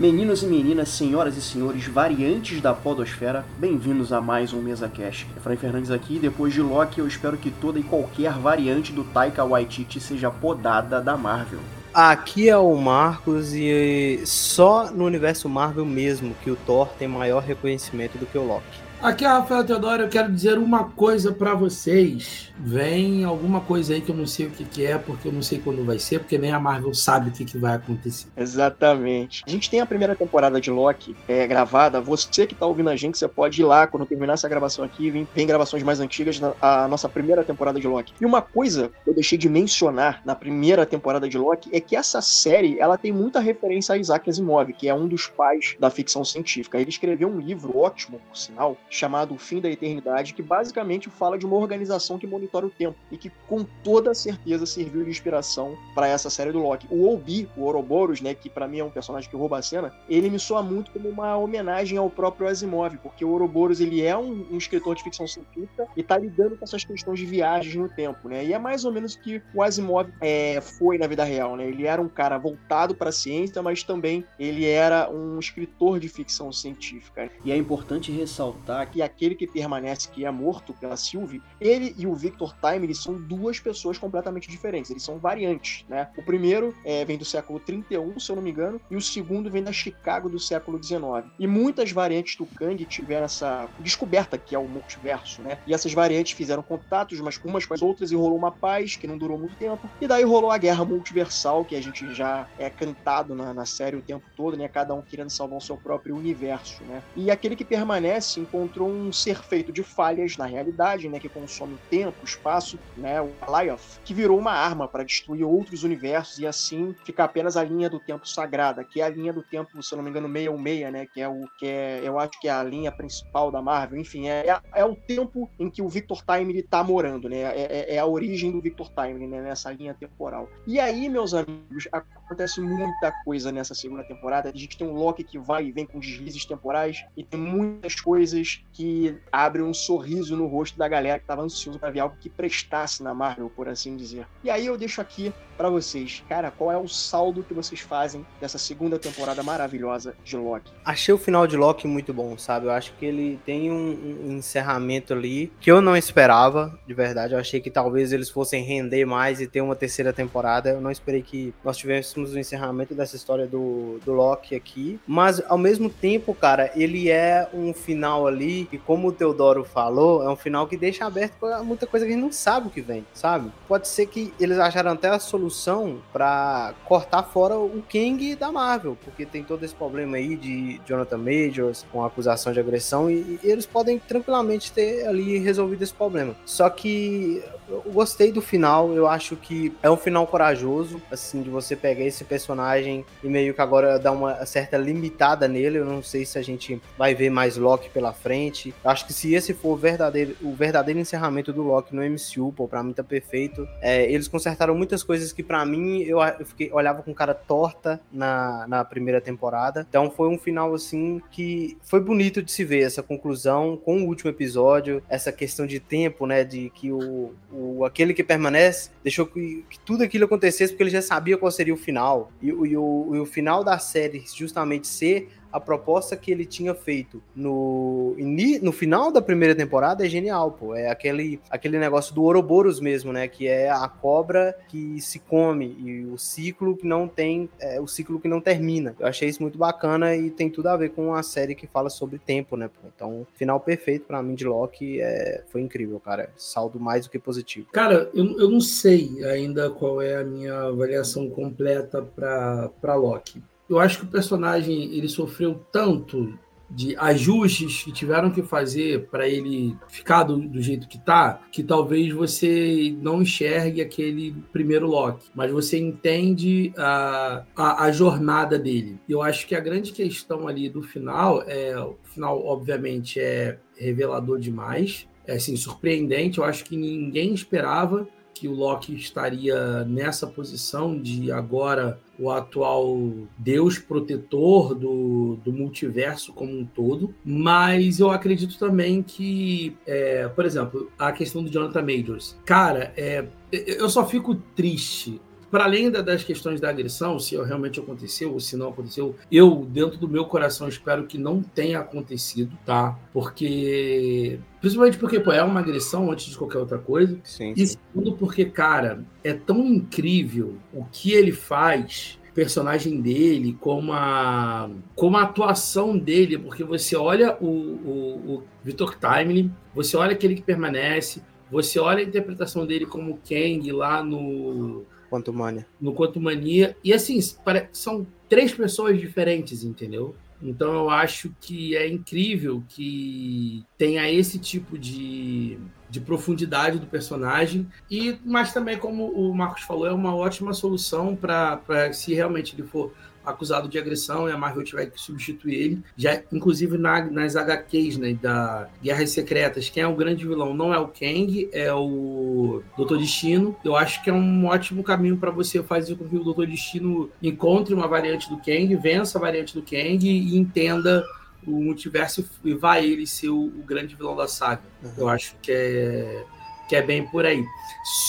Meninos e meninas, senhoras e senhores, variantes da podosfera, bem-vindos a mais um Mesa Cash. Efraim Fernandes aqui, depois de Loki, eu espero que toda e qualquer variante do Taika Waititi seja podada da Marvel. Aqui é o Marcos e só no universo Marvel mesmo que o Thor tem maior reconhecimento do que o Loki. Aqui é Rafael Teodoro, eu quero dizer uma coisa para vocês. Vem alguma coisa aí que eu não sei o que, que, é, porque eu não sei quando vai ser, porque nem a Marvel sabe o que, que vai acontecer. Exatamente. A gente tem a primeira temporada de Loki é, gravada. Você que tá ouvindo a gente, você pode ir lá, quando terminar essa gravação aqui, vem, vem gravações mais antigas, na, a nossa primeira temporada de Loki. E uma coisa que eu deixei de mencionar na primeira temporada de Loki é que essa série, ela tem muita referência a Isaac Asimov, que é um dos pais da ficção científica. Ele escreveu um livro ótimo, por sinal, chamado O Fim da Eternidade, que basicamente fala de uma organização que monitora o tempo e que com toda certeza serviu de inspiração para essa série do Loki. O Obi, o Ouroboros, né, que para mim é um personagem que rouba a cena, ele me soa muito como uma homenagem ao próprio Asimov, porque o Ouroboros ele é um, um escritor de ficção científica e tá lidando com essas questões de viagens no tempo, né? E é mais ou menos o que o Asimov é, foi na vida real, né? Ele era um cara voltado para a ciência, mas também ele era um escritor de ficção científica. E é importante ressaltar que aquele que permanece, que é morto pela Sylvie, ele e o Victor Time, eles são duas pessoas completamente diferentes, eles são variantes, né? O primeiro é, vem do século 31, se eu não me engano, e o segundo vem da Chicago do século 19. E muitas variantes do Kang tiveram essa descoberta que é o multiverso, né? E essas variantes fizeram contatos umas umas com as outras e rolou uma paz que não durou muito tempo. E daí rolou a guerra multiversal, que a gente já é cantado na, na série o tempo todo, né? Cada um querendo salvar o seu próprio universo, né? E aquele que permanece encontrou encontrou um ser feito de falhas na realidade, né, que consome tempo, espaço, né, o Alioth, que virou uma arma para destruir outros universos e assim ficar apenas a linha do tempo sagrada, que é a linha do tempo, se eu não me engano, 616, né, que é o que é, eu acho que é a linha principal da Marvel, enfim, é, é, é o tempo em que o Victor Time está morando, né, é, é, é, a origem do Victor Time, né, nessa linha temporal. E aí, meus amigos, acontece muita coisa nessa segunda temporada, a gente tem um Loki que vai e vem com deslizes temporais e tem muitas coisas que abre um sorriso no rosto da galera que estava ansioso para ver algo que prestasse na Marvel, por assim dizer. E aí eu deixo aqui para vocês, cara, qual é o saldo que vocês fazem dessa segunda temporada maravilhosa de Loki? Achei o final de Loki muito bom, sabe? Eu acho que ele tem um, um encerramento ali que eu não esperava, de verdade. Eu achei que talvez eles fossem render mais e ter uma terceira temporada. Eu não esperei que nós tivéssemos o encerramento dessa história do, do Loki aqui. Mas ao mesmo tempo, cara, ele é um final ali e como o Teodoro falou, é um final que deixa aberto muita coisa que a gente não sabe o que vem, sabe? Pode ser que eles acharam até a solução para cortar fora o Kang da Marvel, porque tem todo esse problema aí de Jonathan Majors com acusação de agressão, e, e eles podem tranquilamente ter ali resolvido esse problema. Só que eu gostei do final, eu acho que é um final corajoso, assim, de você pegar esse personagem e meio que agora dar uma certa limitada nele. Eu não sei se a gente vai ver mais Loki pela frente. Eu acho que se esse for o verdadeiro, o verdadeiro encerramento do Loki no MCU, pô, pra mim tá perfeito. É, eles consertaram muitas coisas que para mim eu, eu fiquei, olhava com cara torta na, na primeira temporada. Então foi um final, assim, que foi bonito de se ver essa conclusão com o último episódio, essa questão de tempo, né, de que o, o o aquele que permanece deixou que, que, tudo aquilo acontecesse porque ele já sabia qual seria o final. E, e, o, e o final da série justamente ser a proposta que ele tinha feito no, no final da primeira temporada é genial, pô. É aquele, aquele negócio do Ouroboros mesmo, né? Que é a cobra que se come e o ciclo que não tem, é, o ciclo que não termina. Eu achei isso muito bacana e tem tudo a ver com a série que fala sobre tempo, né? Pô? Então, final perfeito para mim de Loki é, foi incrível, cara. Saldo mais do que positivo. Cara, eu, eu não sei ainda qual é a minha avaliação completa para Loki eu acho que o personagem ele sofreu tanto de ajustes que tiveram que fazer para ele ficar do, do, jeito que tá, que talvez você não enxergue aquele primeiro Loki, mas você entende a, a, a jornada dele. Eu acho que a grande questão ali do final é, o final obviamente é revelador demais, é assim surpreendente. Eu acho que ninguém esperava que o Loki estaria nessa posição de agora o atual deus protetor do, do multiverso como um todo, mas eu acredito também que, é, por exemplo, a questão do Jonathan Majors. Cara, é, eu só fico triste para além da, das questões da agressão, se realmente aconteceu ou se não aconteceu, eu, dentro do meu coração, espero que não tenha acontecido, tá? Porque. Principalmente porque, pô, é uma agressão antes de qualquer outra coisa. Sim, E segundo, porque, cara, é tão incrível o que ele faz personagem dele, como a, como a atuação dele, porque você olha o, o, o Victor Timely, você olha aquele que permanece, você olha a interpretação dele como Kang lá no Quanto Mania. no Quanto Mania, e assim, são três pessoas diferentes, entendeu? Então eu acho que é incrível que tenha esse tipo de, de profundidade do personagem, e mas também, como o Marcos falou, é uma ótima solução para se realmente ele for acusado de agressão e a Marvel tiver que substituir ele. Já, inclusive na- nas HQs né, da Guerras Secretas, quem é o grande vilão não é o Kang, é o Doutor Destino. Eu acho que é um ótimo caminho para você fazer com que o Doutor Destino encontre uma variante do Kang, vença a variante do Kang e entenda o multiverso e vá ele ser o, o grande vilão da saga. Uhum. Eu acho que é, que é bem por aí.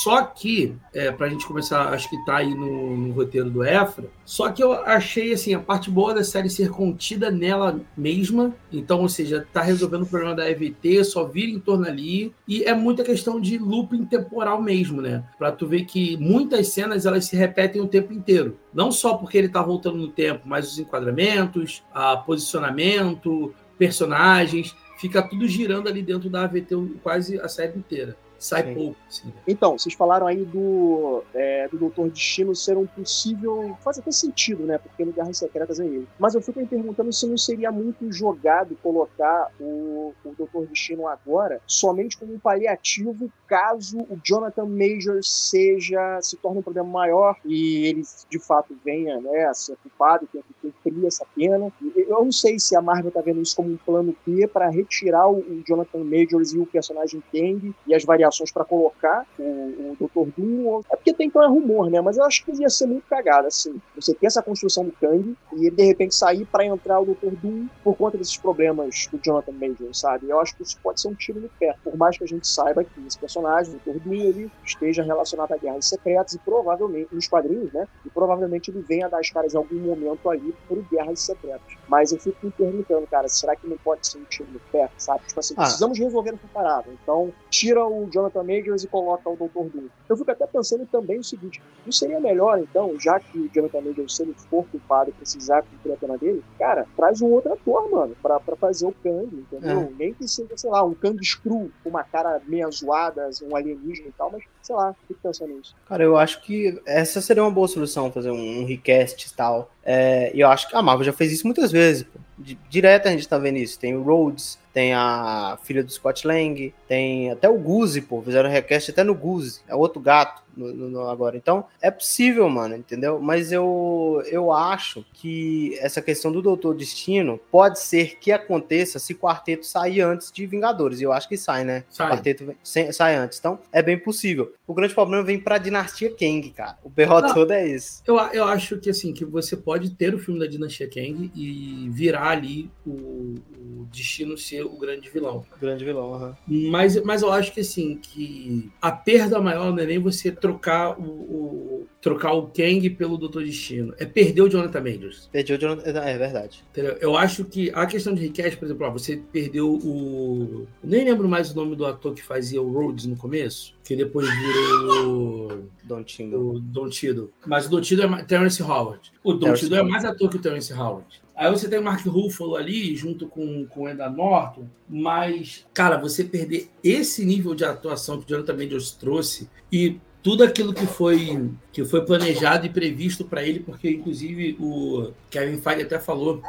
Só que, é, para a gente começar, acho que tá aí no, no roteiro do Efra, só que eu achei assim, a parte boa da série ser contida nela mesma. Então, ou seja, tá resolvendo o problema da EVT, só vira em torno ali. E é muita questão de looping temporal mesmo, né? Pra tu ver que muitas cenas elas se repetem o tempo inteiro. Não só porque ele tá voltando no tempo, mas os enquadramentos, a posicionamento, personagens, fica tudo girando ali dentro da AVT quase a série inteira. Sai Sim. pouco, assim. Então, vocês falaram aí do, é, do Doutor Destino ser um possível. Faz até sentido, né? Porque no Guerras Secretas é ele. Mas eu fico me perguntando se não seria muito jogado colocar o, o Doutor Destino agora somente como um paliativo caso o Jonathan Majors seja se torne um problema maior e ele de fato venha né, a ser culpado, tenha que cumprir essa pena. Eu não sei se a Marvel tá vendo isso como um plano B para retirar o, o Jonathan Majors e o personagem Kang e as variações para colocar o, o Dr. Doom. É porque tem então é rumor, né? Mas eu acho que ia ser muito cagada, assim. Você ter essa construção do Kang e ele de repente sair para entrar o Dr. Doom por conta desses problemas do Jonathan Majors, sabe? Eu acho que isso pode ser um tiro no pé. Por mais que a gente saiba que esse personagem, o Dr. Doom, ele esteja relacionado a guerras secretas e provavelmente, nos quadrinhos, né? E provavelmente ele venha dar as caras em algum momento ali por guerras secretas. Mas eu fico me perguntando, cara, será que não pode ser um tiro no pé, sabe? Tipo assim, Ah. precisamos resolver essa parada. Então, tira o Jonathan Majors e coloca o Dr. Doom. Eu fico até pensando também o seguinte: não seria melhor, então, já que o Jonathan Majors, se ele for culpado e precisar cumprir a pena dele, cara, traz um outro ator, mano, pra, pra fazer o Kang, entendeu? Nem que seja, sei lá, um Kang Screw, com uma cara meio zoada, um alienígena e tal, mas sei lá, fico pensando nisso. Cara, eu acho que essa seria uma boa solução, fazer um, um recast e tal. É, e eu acho que a Marvel já fez isso muitas vezes. pô. Di- Direto a gente tá vendo isso. Tem o Rhodes, tem a filha do Scott Lang, tem até o Goose, pô. Fizeram recast até no Goose. É outro gato no- no- no- agora. Então, é possível, mano, entendeu? Mas eu, eu acho que essa questão do Doutor Destino pode ser que aconteça se o quarteto sair antes de Vingadores. E eu acho que sai, né? Sai. O quarteto vem- sem- sai antes. Então, é bem possível. O grande problema vem pra dinastia Kang, cara. O berro Não. todo é esse. Eu, eu acho que assim, que você pode ter o filme da Dinastia Kang e virar ali o, o destino ser o grande vilão. O grande vilão, aham. Mas, mas eu acho que assim, que a perda maior não é nem você trocar o, o- trocar o Kang pelo Doutor Destino. É perder o Jonathan Majors. Perdeu o Jonathan. É verdade. Entendeu? Eu acho que a questão de request, por exemplo, ó, você perdeu o. eu Nem lembro mais o nome do ator que fazia o Rhodes no começo, que depois virou Don Tindo. o Don Tiddle. Mas o Don Tiddle é Terrence Howard. O Don Terrence Tiddle é mais ator que o Terrence Howard. Aí você tem o Mark Ruffalo ali, junto com, com o Edna Norton, mas, cara, você perder esse nível de atuação que o Jonathan Majors trouxe e tudo aquilo que foi, que foi planejado e previsto para ele, porque, inclusive, o Kevin Feige até falou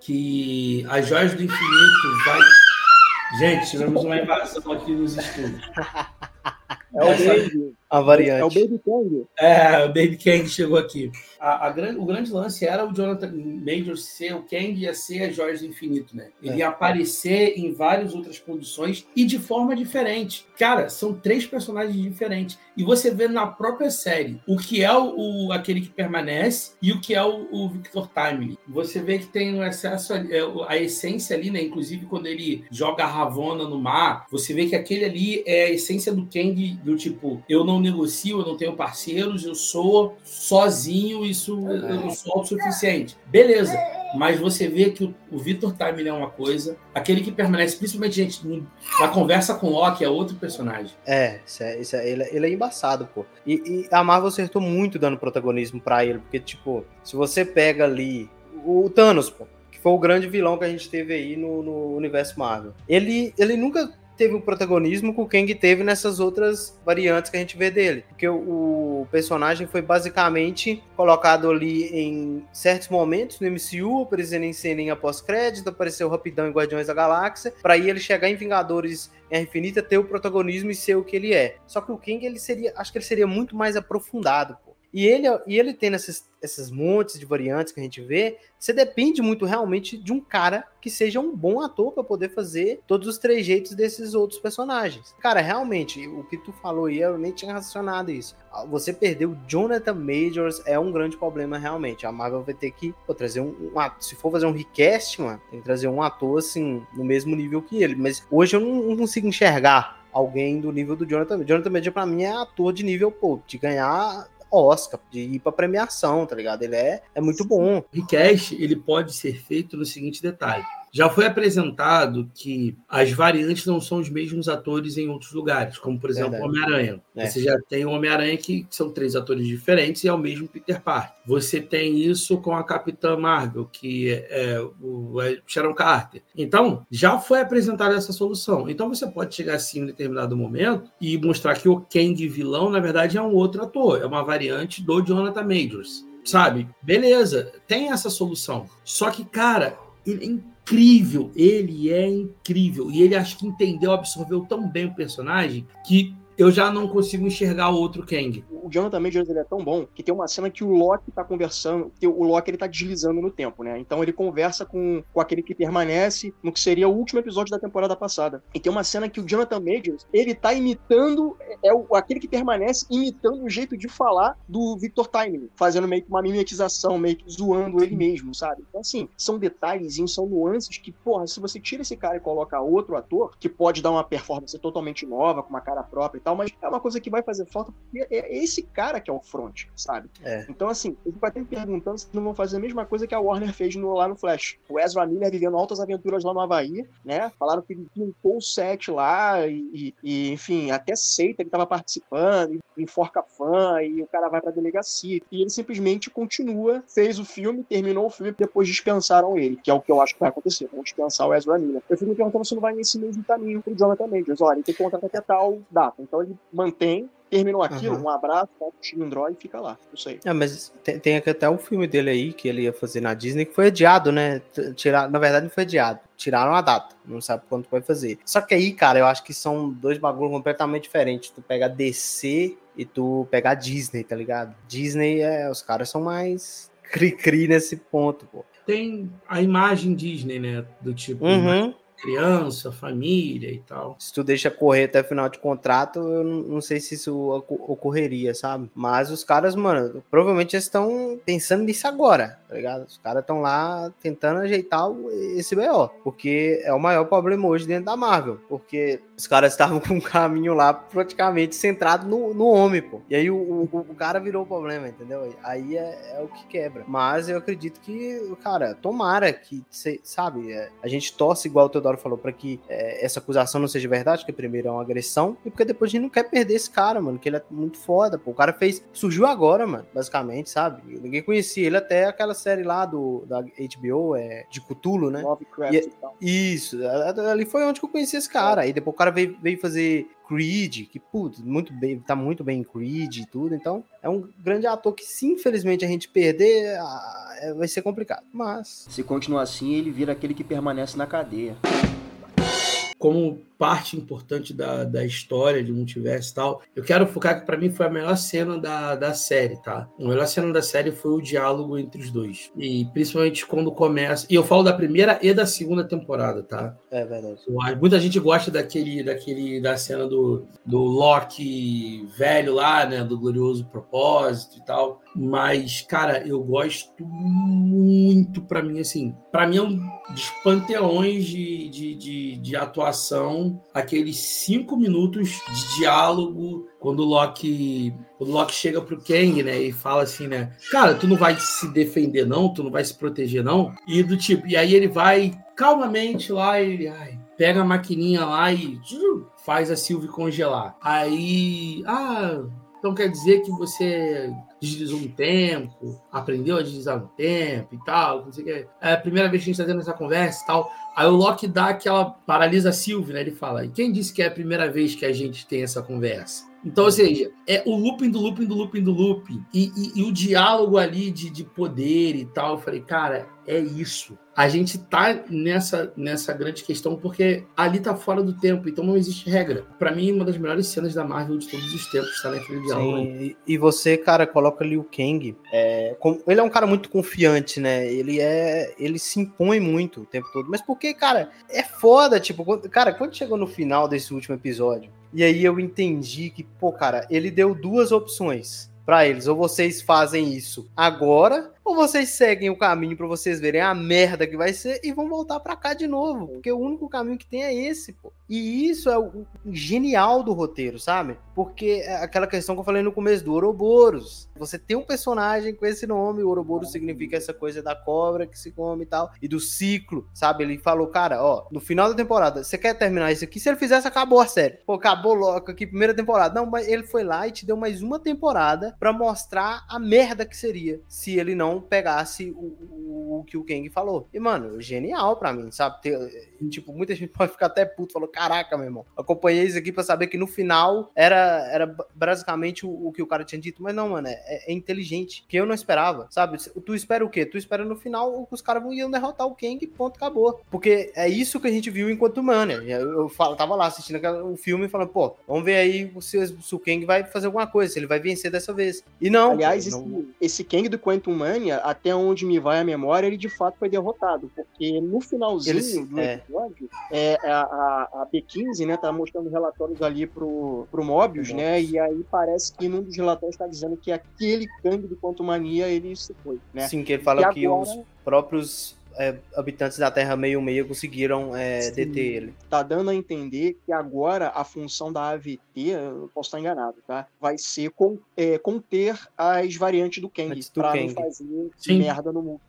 que as joias do infinito vai... Gente, tivemos uma invasão aqui nos estúdios. É o Essa-. A variante. É o Baby Kang. É, o Baby Kang chegou aqui. A, a gran- o grande lance era o Jonathan Majors ser o Kang ia ser as Joias do Infinito, né? Ele É. ia aparecer em várias outras produções e de forma diferente. Cara, são três personagens diferentes. E você vê na própria série o que é o, o- aquele que permanece e o que é o, o Victor Timely. Você vê que tem um excesso, é, o- a essência ali, né? Inclusive quando ele joga a Ravonna no mar, você vê que aquele ali é a essência do Kang, do tipo, eu não não negocio, eu não tenho parceiros, eu sou sozinho, isso eu sou autossuficiente. Beleza. Mas você vê que o, o Victor Time é uma coisa, aquele que permanece, principalmente gente, na conversa com o Loki, é outro personagem. É, isso é, isso é ele, ele, é embaçado, pô. E, e a Marvel acertou muito dando protagonismo para ele, porque, tipo, se você pega ali o Thanos, pô, que foi o grande vilão que a gente teve aí no, no universo Marvel. Ele, ele nunca teve o protagonismo que o Kang teve nessas outras variantes que a gente vê dele. Porque o, personagem foi basicamente colocado ali em certos momentos no MCU, aparecendo em cena pós-crédito, apareceu rapidão em Guardiões da Galáxia, para aí ele chegar em Vingadores Guerra Infinita, ter o protagonismo e ser o que ele é. Só que o Kang, ele seria, acho que ele seria muito mais aprofundado, pô. E ele, e ele tendo esses, esses montes de variantes que a gente vê, você depende muito realmente de um cara que seja um bom ator para poder fazer todos os trejeitos desses outros personagens. Cara, realmente, o que tu falou aí, eu nem tinha racionado isso. Você perdeu Jonathan Majors é um grande problema realmente. A Marvel vai ter que pô, trazer um, um ator, se for fazer um request, mano, tem que trazer um ator assim no mesmo nível que ele. Mas hoje eu não, não consigo enxergar alguém do nível do Jonathan. Jonathan Major para mim é ator de nível pô, de ganhar Oscar, de ir pra premiação, tá ligado? Ele é, é muito bom. O request, ele pode ser feito no seguinte detalhe. Já foi apresentado que as variantes não são os mesmos atores em outros lugares, como por exemplo o Homem-Aranha. É. Você já tem o Homem-Aranha que são três atores diferentes e é o mesmo Peter Parker. Você tem isso com a Capitã Marvel, que é o é Sharon Carter. Então, já foi apresentada essa solução. Então você pode chegar assim em determinado momento e mostrar que o Kang vilão, na verdade, é um outro ator, é uma variante do Jonathan Majors sabe? Beleza, tem essa solução. Só que, cara, ele é incrível, ele é incrível. E ele acho que entendeu, absorveu tão bem o personagem que eu já não consigo enxergar o outro Kang. O Jonathan Majors ele é tão bom que tem uma cena que o Loki tá conversando, que o Loki ele tá deslizando no tempo, né? Então ele conversa com, com aquele que permanece no que seria o último episódio da temporada passada. E tem uma cena que o Jonathan Majors, ele tá imitando, é o, aquele que permanece imitando o jeito de falar do Victor Timely, fazendo meio que uma mimetização, meio que zoando ele mesmo, sabe? Então assim, são detalhes, são nuances que, porra, se você tira esse cara e coloca outro ator, que pode dar uma performance totalmente nova, com uma cara própria e tal, tal, mas é uma coisa que vai fazer falta porque é esse cara que é o front, sabe? É. Então, assim, eu fico até me perguntando se não vão fazer a mesma coisa que a Warner fez no, lá no Flash. O Ezra Miller vivendo altas aventuras lá no Havaí, né? Falaram que ele pintou o set lá e, e, enfim, até seita ele tava participando, e enforca fã, e o cara vai pra delegacia. E ele simplesmente continua, fez o filme, terminou o filme, depois dispensaram ele, que é o que eu acho que vai acontecer. Vão dispensar o Ezra Miller. Eu fico me perguntando se não vai nesse mesmo caminho pro Jonathan Majors. Olha, ele tem contrato até tal data. Então ele mantém terminou aquilo, uhum. um abraço, um cilindro e fica lá. Não sei. É, mas tem, tem até um filme dele aí que ele ia fazer na Disney que foi adiado, né? Tirar, na verdade, não foi adiado. Tiraram a data. Não sabe quanto vai fazer. Só que aí, cara, eu acho que são dois bagulhos completamente diferentes. Tu pega DC e tu pega a Disney, tá ligado? Disney, é, os caras são mais cri-cri nesse ponto, pô. Tem a imagem Disney, né? Do tipo. Uhum criança, família e tal. Se tu deixa correr até o final de contrato, eu não sei se isso ocorreria, sabe? Mas os caras, mano, provavelmente estão pensando nisso agora, tá ligado? Os caras estão lá tentando ajeitar esse BO, porque é o maior problema hoje dentro da Marvel, porque os caras estavam com um caminho lá praticamente centrado no, no homem, pô. E aí o, o, o cara virou o problema, entendeu? Aí é, é, o que quebra. Mas eu acredito que, cara, tomara que, sabe, é, a gente torce igual o Teodoro falou, para que é, essa acusação não seja verdade, que primeiro é uma agressão, e porque depois a gente não quer perder esse cara, mano, que ele é muito foda, pô. O cara fez, surgiu agora, mano, basicamente, sabe? Ninguém conhecia ele até aquela série lá do da HBO, é, de Cthulhu, né? Lovecraft e, e tal. Isso, ali foi onde que eu conheci esse cara. Aí depois o cara veio, veio fazer Creed, que, putz, muito bem, tá muito bem em Creed e tudo, então é um grande ator que, se infelizmente a gente perder, é, vai ser complicado, mas... Se continuar assim, ele vira aquele que permanece na cadeia. Como parte importante da, da história de multiverso e tal, eu quero focar que para mim foi a melhor cena da, da série, tá? A melhor cena da série foi o diálogo entre os dois. E principalmente quando começa. E eu falo da primeira e da segunda temporada, tá? É verdade. Muita gente gosta daquele, daquele da cena do, do Loki velho lá, né? Do glorioso propósito e tal. Mas, cara, eu gosto muito, para mim, assim, para mim é um dos panteões de, de, de, de, atuação aqueles cinco minutos de diálogo quando o Loki, o Loki chega pro Kang, né, e fala assim, né, cara, tu não vai se defender não, tu não vai se proteger não, e do tipo, e aí ele vai calmamente lá, ele, ai, pega a maquininha lá e faz a Sylvie congelar. Aí, ah, então quer dizer que você deslizou um tempo, aprendeu a deslizar um tempo e tal, não sei o que. É a primeira vez que a gente está tendo essa conversa e tal. Aí o Loki dá aquela paralisa a né? Ele fala, e quem disse que é a primeira vez que a gente tem essa conversa? Então, ou seja, é o looping do looping do looping do looping. E, e, e o diálogo ali de, de poder e tal. Eu falei, cara, é isso. A gente tá nessa, nessa grande questão porque ali tá fora do tempo, então não existe regra. Para mim, uma das melhores cenas da Marvel de todos os tempos está naquele diálogo. Sim, e você, cara, coloca ali o Kang. É, ele é um cara muito confiante, né? Ele é. Ele se impõe muito o tempo todo. Mas porque, cara, é foda, tipo, quando, cara, quando chegou no final desse último episódio, e aí eu entendi que, pô, cara, ele deu duas opções para eles. Ou vocês fazem isso agora, ou vocês seguem o caminho para vocês verem a merda que vai ser e vão voltar para cá de novo, porque o único caminho que tem é esse, pô. E isso é o genial do roteiro, sabe? Porque é aquela questão que eu falei no começo do Ouroboros. Você tem um personagem com esse nome, o Ouroboros significa essa coisa da cobra que se come e tal, e do ciclo, sabe? Ele falou, cara, ó, no final da temporada, você quer terminar isso aqui? Se ele fizesse, acabou a série. Pô, acabou logo aqui, primeira temporada. Não, mas ele foi lá e te deu mais uma temporada para mostrar a merda que seria se ele não pegasse o, o, o, que o Kang falou. E, mano, genial pra mim, sabe? Ter, tipo, muita gente pode ficar até puto, falou, caraca, meu irmão, acompanhei isso aqui pra saber que no final era, era basicamente o, o que o cara tinha dito, mas não, mano, é, é, inteligente, que eu não esperava, sabe? Tu espera o quê? Tu espera no final que os caras iam derrotar o Kang ponto, acabou. Porque é isso que a gente viu enquanto Mania. Eu, eu, eu tava lá assistindo o filme falando, pô, vamos ver aí se, se, o Kang vai fazer alguma coisa, se ele vai vencer dessa vez. E não. Aliás, não... Esse, esse Kang do Quantum Mania, até onde me vai a memória, ele de fato foi derrotado. Porque no finalzinho Eles, do é. episódio, é, a, a, a, B15, né, tá mostrando relatórios ali pro, pro Mobius, né? E aí parece que num dos relatórios tá dizendo que aquele Kang do Quantum Mania, ele se foi, né? Sim, que ele fala que, que agora... os próprios é, habitantes da Terra meio-meio conseguiram é, deter ele. Tá dando a entender que agora a função da AVT, eu posso estar enganado, tá? Vai ser com, é, conter as variantes do Kang, para não fazer sim. merda no mundo.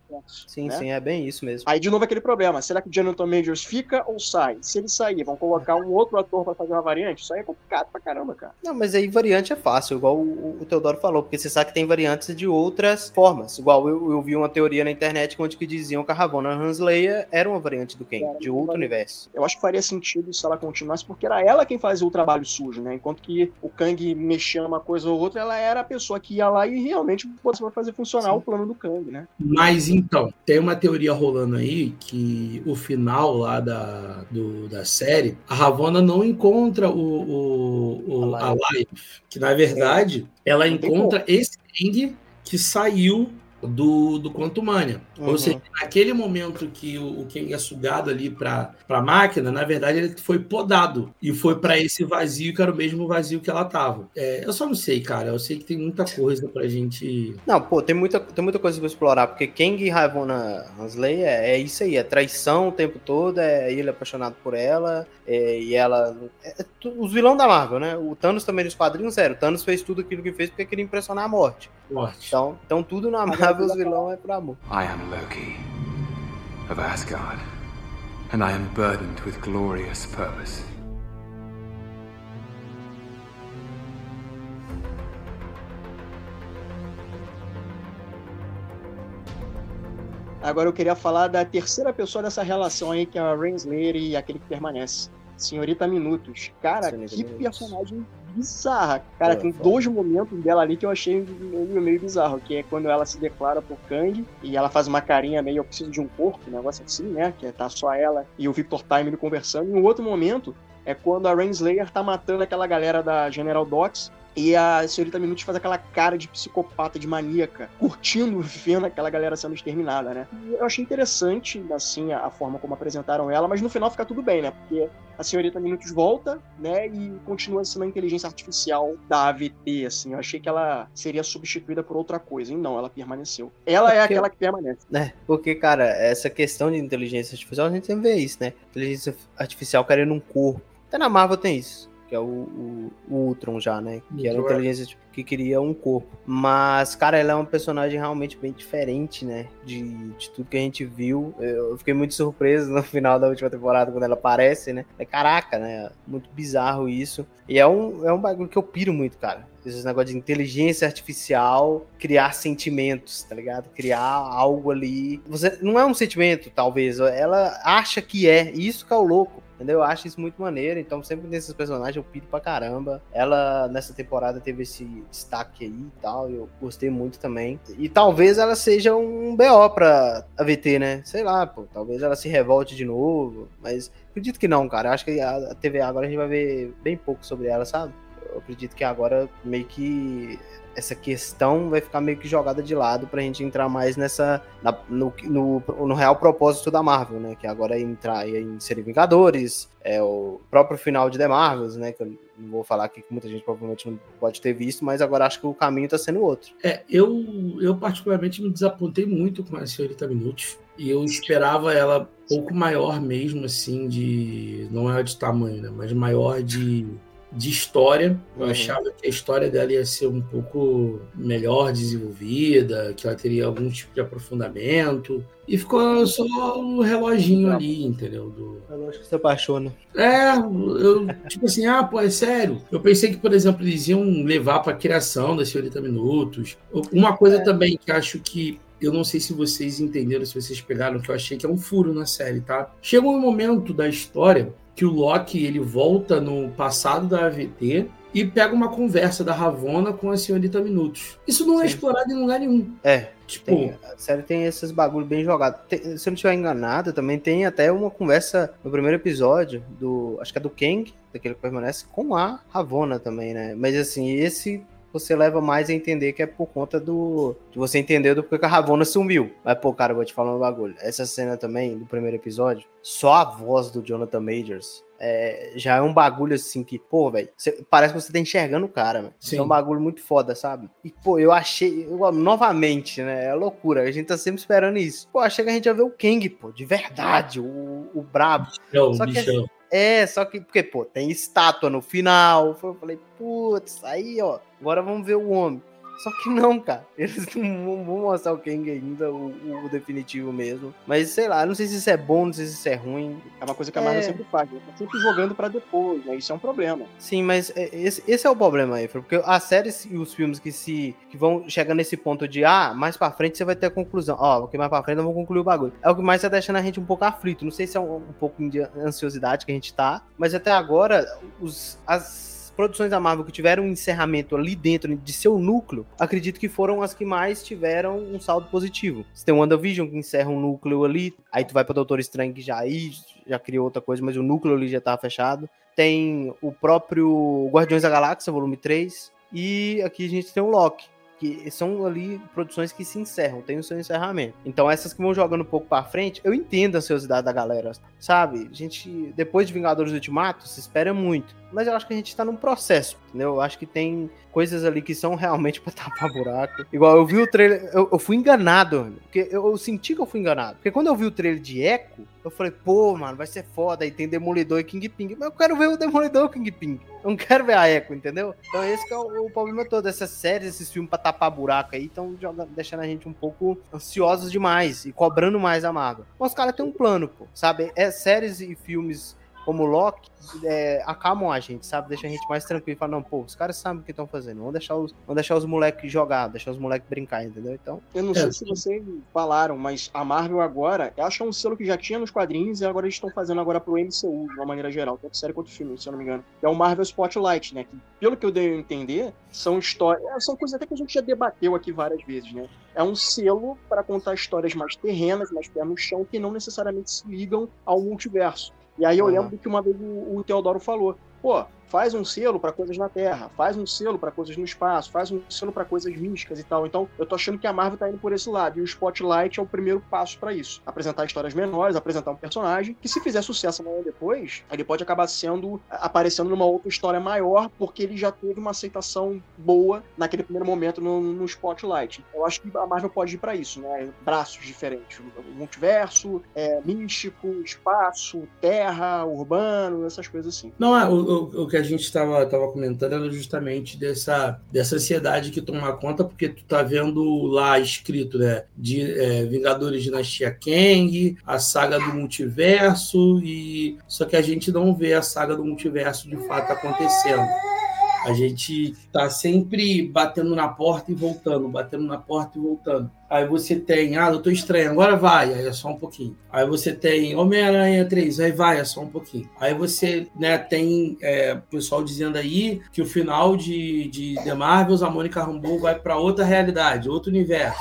Sim, né? sim, é bem isso mesmo. Aí, de novo, aquele problema. Será que o Jonathan Majors fica ou sai? Se ele sair, vão colocar um outro ator para fazer uma variante? Isso aí é complicado pra caramba, cara. Não, mas aí variante é fácil, igual o, o Teodoro falou, porque você sabe que tem variantes de outras formas. Igual eu, eu vi uma teoria na internet onde que diziam que a Ravonna Hansleia era uma variante do Ken, de outro universo. Eu acho que faria sentido se ela continuasse, porque era ela quem fazia o trabalho sujo, né? Enquanto que o Kang mexia uma coisa ou outra, ela era a pessoa que ia lá e realmente você vai fazer funcionar Sim. o plano do Kang, né? Mas então, tem uma teoria rolando aí que o final lá da, do, da série, a Ravonna não encontra o, o, o a Life, que na verdade é. ela encontra esse Kang que saiu do, do Quantumania. Uhum. Ou seja, naquele momento que o, o Kang é sugado ali para a máquina, na verdade ele foi podado e foi para esse vazio que era o mesmo vazio que ela tava. É, eu só não sei, cara. Eu sei que tem muita coisa pra gente. Não, pô, tem muita, tem muita coisa pra explorar, porque Kang e Ravonna Hansley é, é isso aí, é traição o tempo todo, é ele apaixonado por ela, é, e ela. É, é os vilões da Marvel, né? O Thanos também nos quadrinhos, sério. O Thanos fez tudo aquilo que fez porque queria impressionar a morte. Morte. Então, então tudo na Marvel os vilões é por amor. I am Loki of Asgard, and I am burdened with glorious purpose. Agora eu queria falar da terceira pessoa dessa relação aí, que é a Renslayer e aquele que permanece. Senhorita Minutos. Cara, Senhorita que Minutos. personagem bizarra. Cara, é, tem foi. dois momentos dela ali que eu achei meio, meio bizarro, que é quando ela se declara por Kang e ela faz uma carinha meio eu preciso de um corpo, um negócio assim, né? Que tá só ela e o Victor Time conversando. E um outro momento é quando a Renslayer tá matando aquela galera da General Dots e a senhorita Minutos faz aquela cara de psicopata, de maníaca, curtindo, vendo aquela galera sendo exterminada, né? E eu achei interessante, assim, a, forma como apresentaram ela, mas no final fica tudo bem, né? Porque a senhorita Minutos volta, né? E continua sendo a inteligência artificial da AVT, assim. Eu achei que ela seria substituída por outra coisa. E não, ela permaneceu. Ela porque, é aquela que permanece. É, porque, cara, essa questão de inteligência artificial, a gente sempre vê isso, né? Inteligência artificial querendo um corpo Até na Marvel tem isso que é o, o, o Ultron já, né? Que era uma inteligência tipo, que queria um corpo. Mas, cara, ela é um personagem realmente bem diferente, né? De, de tudo que a gente viu. Eu fiquei muito surpreso no final da última temporada quando ela aparece, né? É caraca, né? Muito bizarro isso. E é um, é um bagulho que eu piro muito, cara. Esses negócios de inteligência artificial, criar sentimentos, tá ligado? Criar algo ali. Você não é um sentimento, talvez. Ela acha que é. Isso que é o louco. Entendeu? Eu acho isso muito maneiro. Então, sempre nesses personagens eu pido pra caramba. Ela, nessa temporada, teve esse destaque aí e tal. Eu gostei muito também. E talvez ela seja um BO pra AVT, né? Sei lá, pô. Talvez ela se revolte de novo. Mas acredito que não, cara. Eu acho que a TV agora a gente vai ver bem pouco sobre ela, sabe? Eu acredito que agora meio que essa questão vai ficar meio que jogada de lado pra gente entrar mais nessa. Na, no, no, no, real propósito da Marvel, né? Que agora é entrar em ser Vingadores, é o próprio final de The Marvels, né? Que eu não vou falar aqui que muita gente provavelmente não pode ter visto, mas agora acho que o caminho tá sendo outro. É, eu, eu particularmente me desapontei muito com a senhorita Minutos. E eu esperava ela um pouco maior mesmo, assim, de. Não é de tamanho, né? Mas maior de de história. Eu uhum. achava que a história dela ia ser um pouco melhor desenvolvida, que ela teria algum tipo de aprofundamento. E ficou só o reloginho ali, entendeu? Do... Relógio que se apaixona. É, eu, tipo assim, ah, pô, é sério. Eu pensei que, por exemplo, eles iam levar para a criação das 80 minutos. Uma coisa é. também que acho que eu não sei se vocês entenderam, se vocês pegaram, que eu achei que é um furo na série, tá? Chega um momento da história que o Loki ele volta no passado da AVT e pega uma conversa da Ravonna com a senhorita Minutos. Isso não é Sim. é explorado em lugar nenhum. É. Tipo, tem, a série tem esses bagulho bem jogados. se eu não estiver enganado, também tem até uma conversa no primeiro episódio do, acho que é do Kang, daquele que permanece com a Ravonna também, né? Mas assim, esse você leva mais a entender que é por conta do. de você entender do porquê que a Ravonna sumiu. Mas, pô, cara, eu vou te falar um bagulho. Essa cena também, do primeiro episódio, só a voz do Jonathan Majors. É, já é um bagulho assim que, pô, velho, parece que você tá enxergando o cara, mano. É um bagulho muito foda, sabe? E, pô, eu achei, eu, novamente, né? É loucura, a gente tá sempre esperando isso. Pô, achei que a gente ia ver o Kang, pô, de verdade, o, o brabo. Bichão, Só que, bichão. É, só que, porque, pô, tem estátua no final. Eu falei, putz, aí, ó, agora vamos ver o homem. Só que não, cara. Eles não vão mostrar o Kang ainda, o, o, definitivo mesmo. Mas sei lá, não sei se isso é bom, não sei se isso é ruim. É uma coisa que a Marvel é... sempre faz, né? Tá sempre jogando para depois, né? Isso é um problema. Sim, mas é, esse, esse é o problema aí, porque as séries e os filmes que se que vão chegar nesse ponto de ah, mais para frente você vai ter a conclusão. Ó, porque mais para frente eu vou concluir o bagulho. É o que mais tá deixando a gente um pouco aflito. Não sei se é um, um pouco de ansiosidade que a gente tá, mas até agora os as produções da Marvel que tiveram um encerramento ali dentro de seu núcleo, acredito que foram as que mais tiveram um saldo positivo. Você tem o WandaVision que encerra um núcleo ali, aí tu vai para Doutor Estranho que já aí já criou outra coisa, mas o núcleo ali já tá fechado. Tem o próprio Guardiões da Galáxia, volume 3, e aqui a gente tem o Loki que são ali produções que se encerram, tem o seu encerramento. Então essas que vão jogando um pouco para frente, eu entendo a ansiosidade da galera, sabe? A gente, depois de Vingadores do Ultimato, se espera muito. Mas eu acho que a gente tá num processo, entendeu? Eu acho que tem coisas ali que são realmente pra tapar buraco. Igual eu vi o trailer, eu, eu fui enganado, porque eu, eu, senti que eu fui enganado. Porque quando eu vi o trailer de Echo, eu falei, pô, mano, vai ser foda. Aí tem Demolidor e Kingpin. Mas eu quero ver o Demolidor e o Kingpin. Eu não quero ver a Echo, entendeu? Então esse é o, o, problema todo. Essas séries, esses filmes pra tapar buraco aí, estão deixando a gente um pouco ansiosos demais e cobrando mais a Marvel. Mas os caras têm um plano, pô, sabe? É séries e filmes como Loki, é, acalmam a gente, sabe? Deixa a gente mais tranquilo. Fala, não, pô, os caras sabem o que estão fazendo. Vamos deixar os, vamos deixar os moleques jogar, deixar os moleques brincar, entendeu? Então. Eu não é. sei se vocês falaram, mas a Marvel agora, eu acho que é um selo que já tinha nos quadrinhos e agora eles estão fazendo agora pro MCU, de uma maneira geral, tanto série quanto filme, se eu não me engano. É o Marvel Spotlight, né? Que, pelo que eu dei a entender, são histórias. É, são coisas até que a gente já debateu aqui várias vezes, né? É um selo para contar histórias mais terrenas, mais pé no chão, que não necessariamente se ligam ao multiverso. E aí eu uhum. lembro que uma vez o, o Teodoro falou pô, faz um selo para coisas na Terra, faz um selo para coisas no espaço, faz um selo para coisas místicas e tal. Então, eu tô achando que a Marvel tá indo por esse lado. E o Spotlight é o primeiro passo para isso. Apresentar histórias menores, apresentar um personagem que, se fizer sucesso amanhã depois, ele pode acabar sendo aparecendo numa outra história maior, porque ele já teve uma aceitação boa naquele primeiro momento no, no Spotlight. Eu acho que a Marvel pode ir para isso, né? Braços diferentes. Multiverso, é, místico, espaço, terra, urbano, essas coisas assim. Não, é, o, o, o que a gente estava tava comentando era justamente dessa, dessa ansiedade que toma conta, porque tu tá vendo lá escrito, né? De é, Vingadores Dinastia Kang, a saga do multiverso, e só que a gente não vê a saga do multiverso de fato acontecendo. A gente tá sempre batendo na porta e voltando, batendo na porta e voltando. Aí você tem, ah, Doutor Estranho, agora vai, aí é só um pouquinho. Aí você tem Homem-Aranha 3, aí vai, é só um pouquinho. Aí você né, tem é, pessoal dizendo aí que o final de, de The Marvels, a Mônica Rambeau vai para outra realidade, outro universo.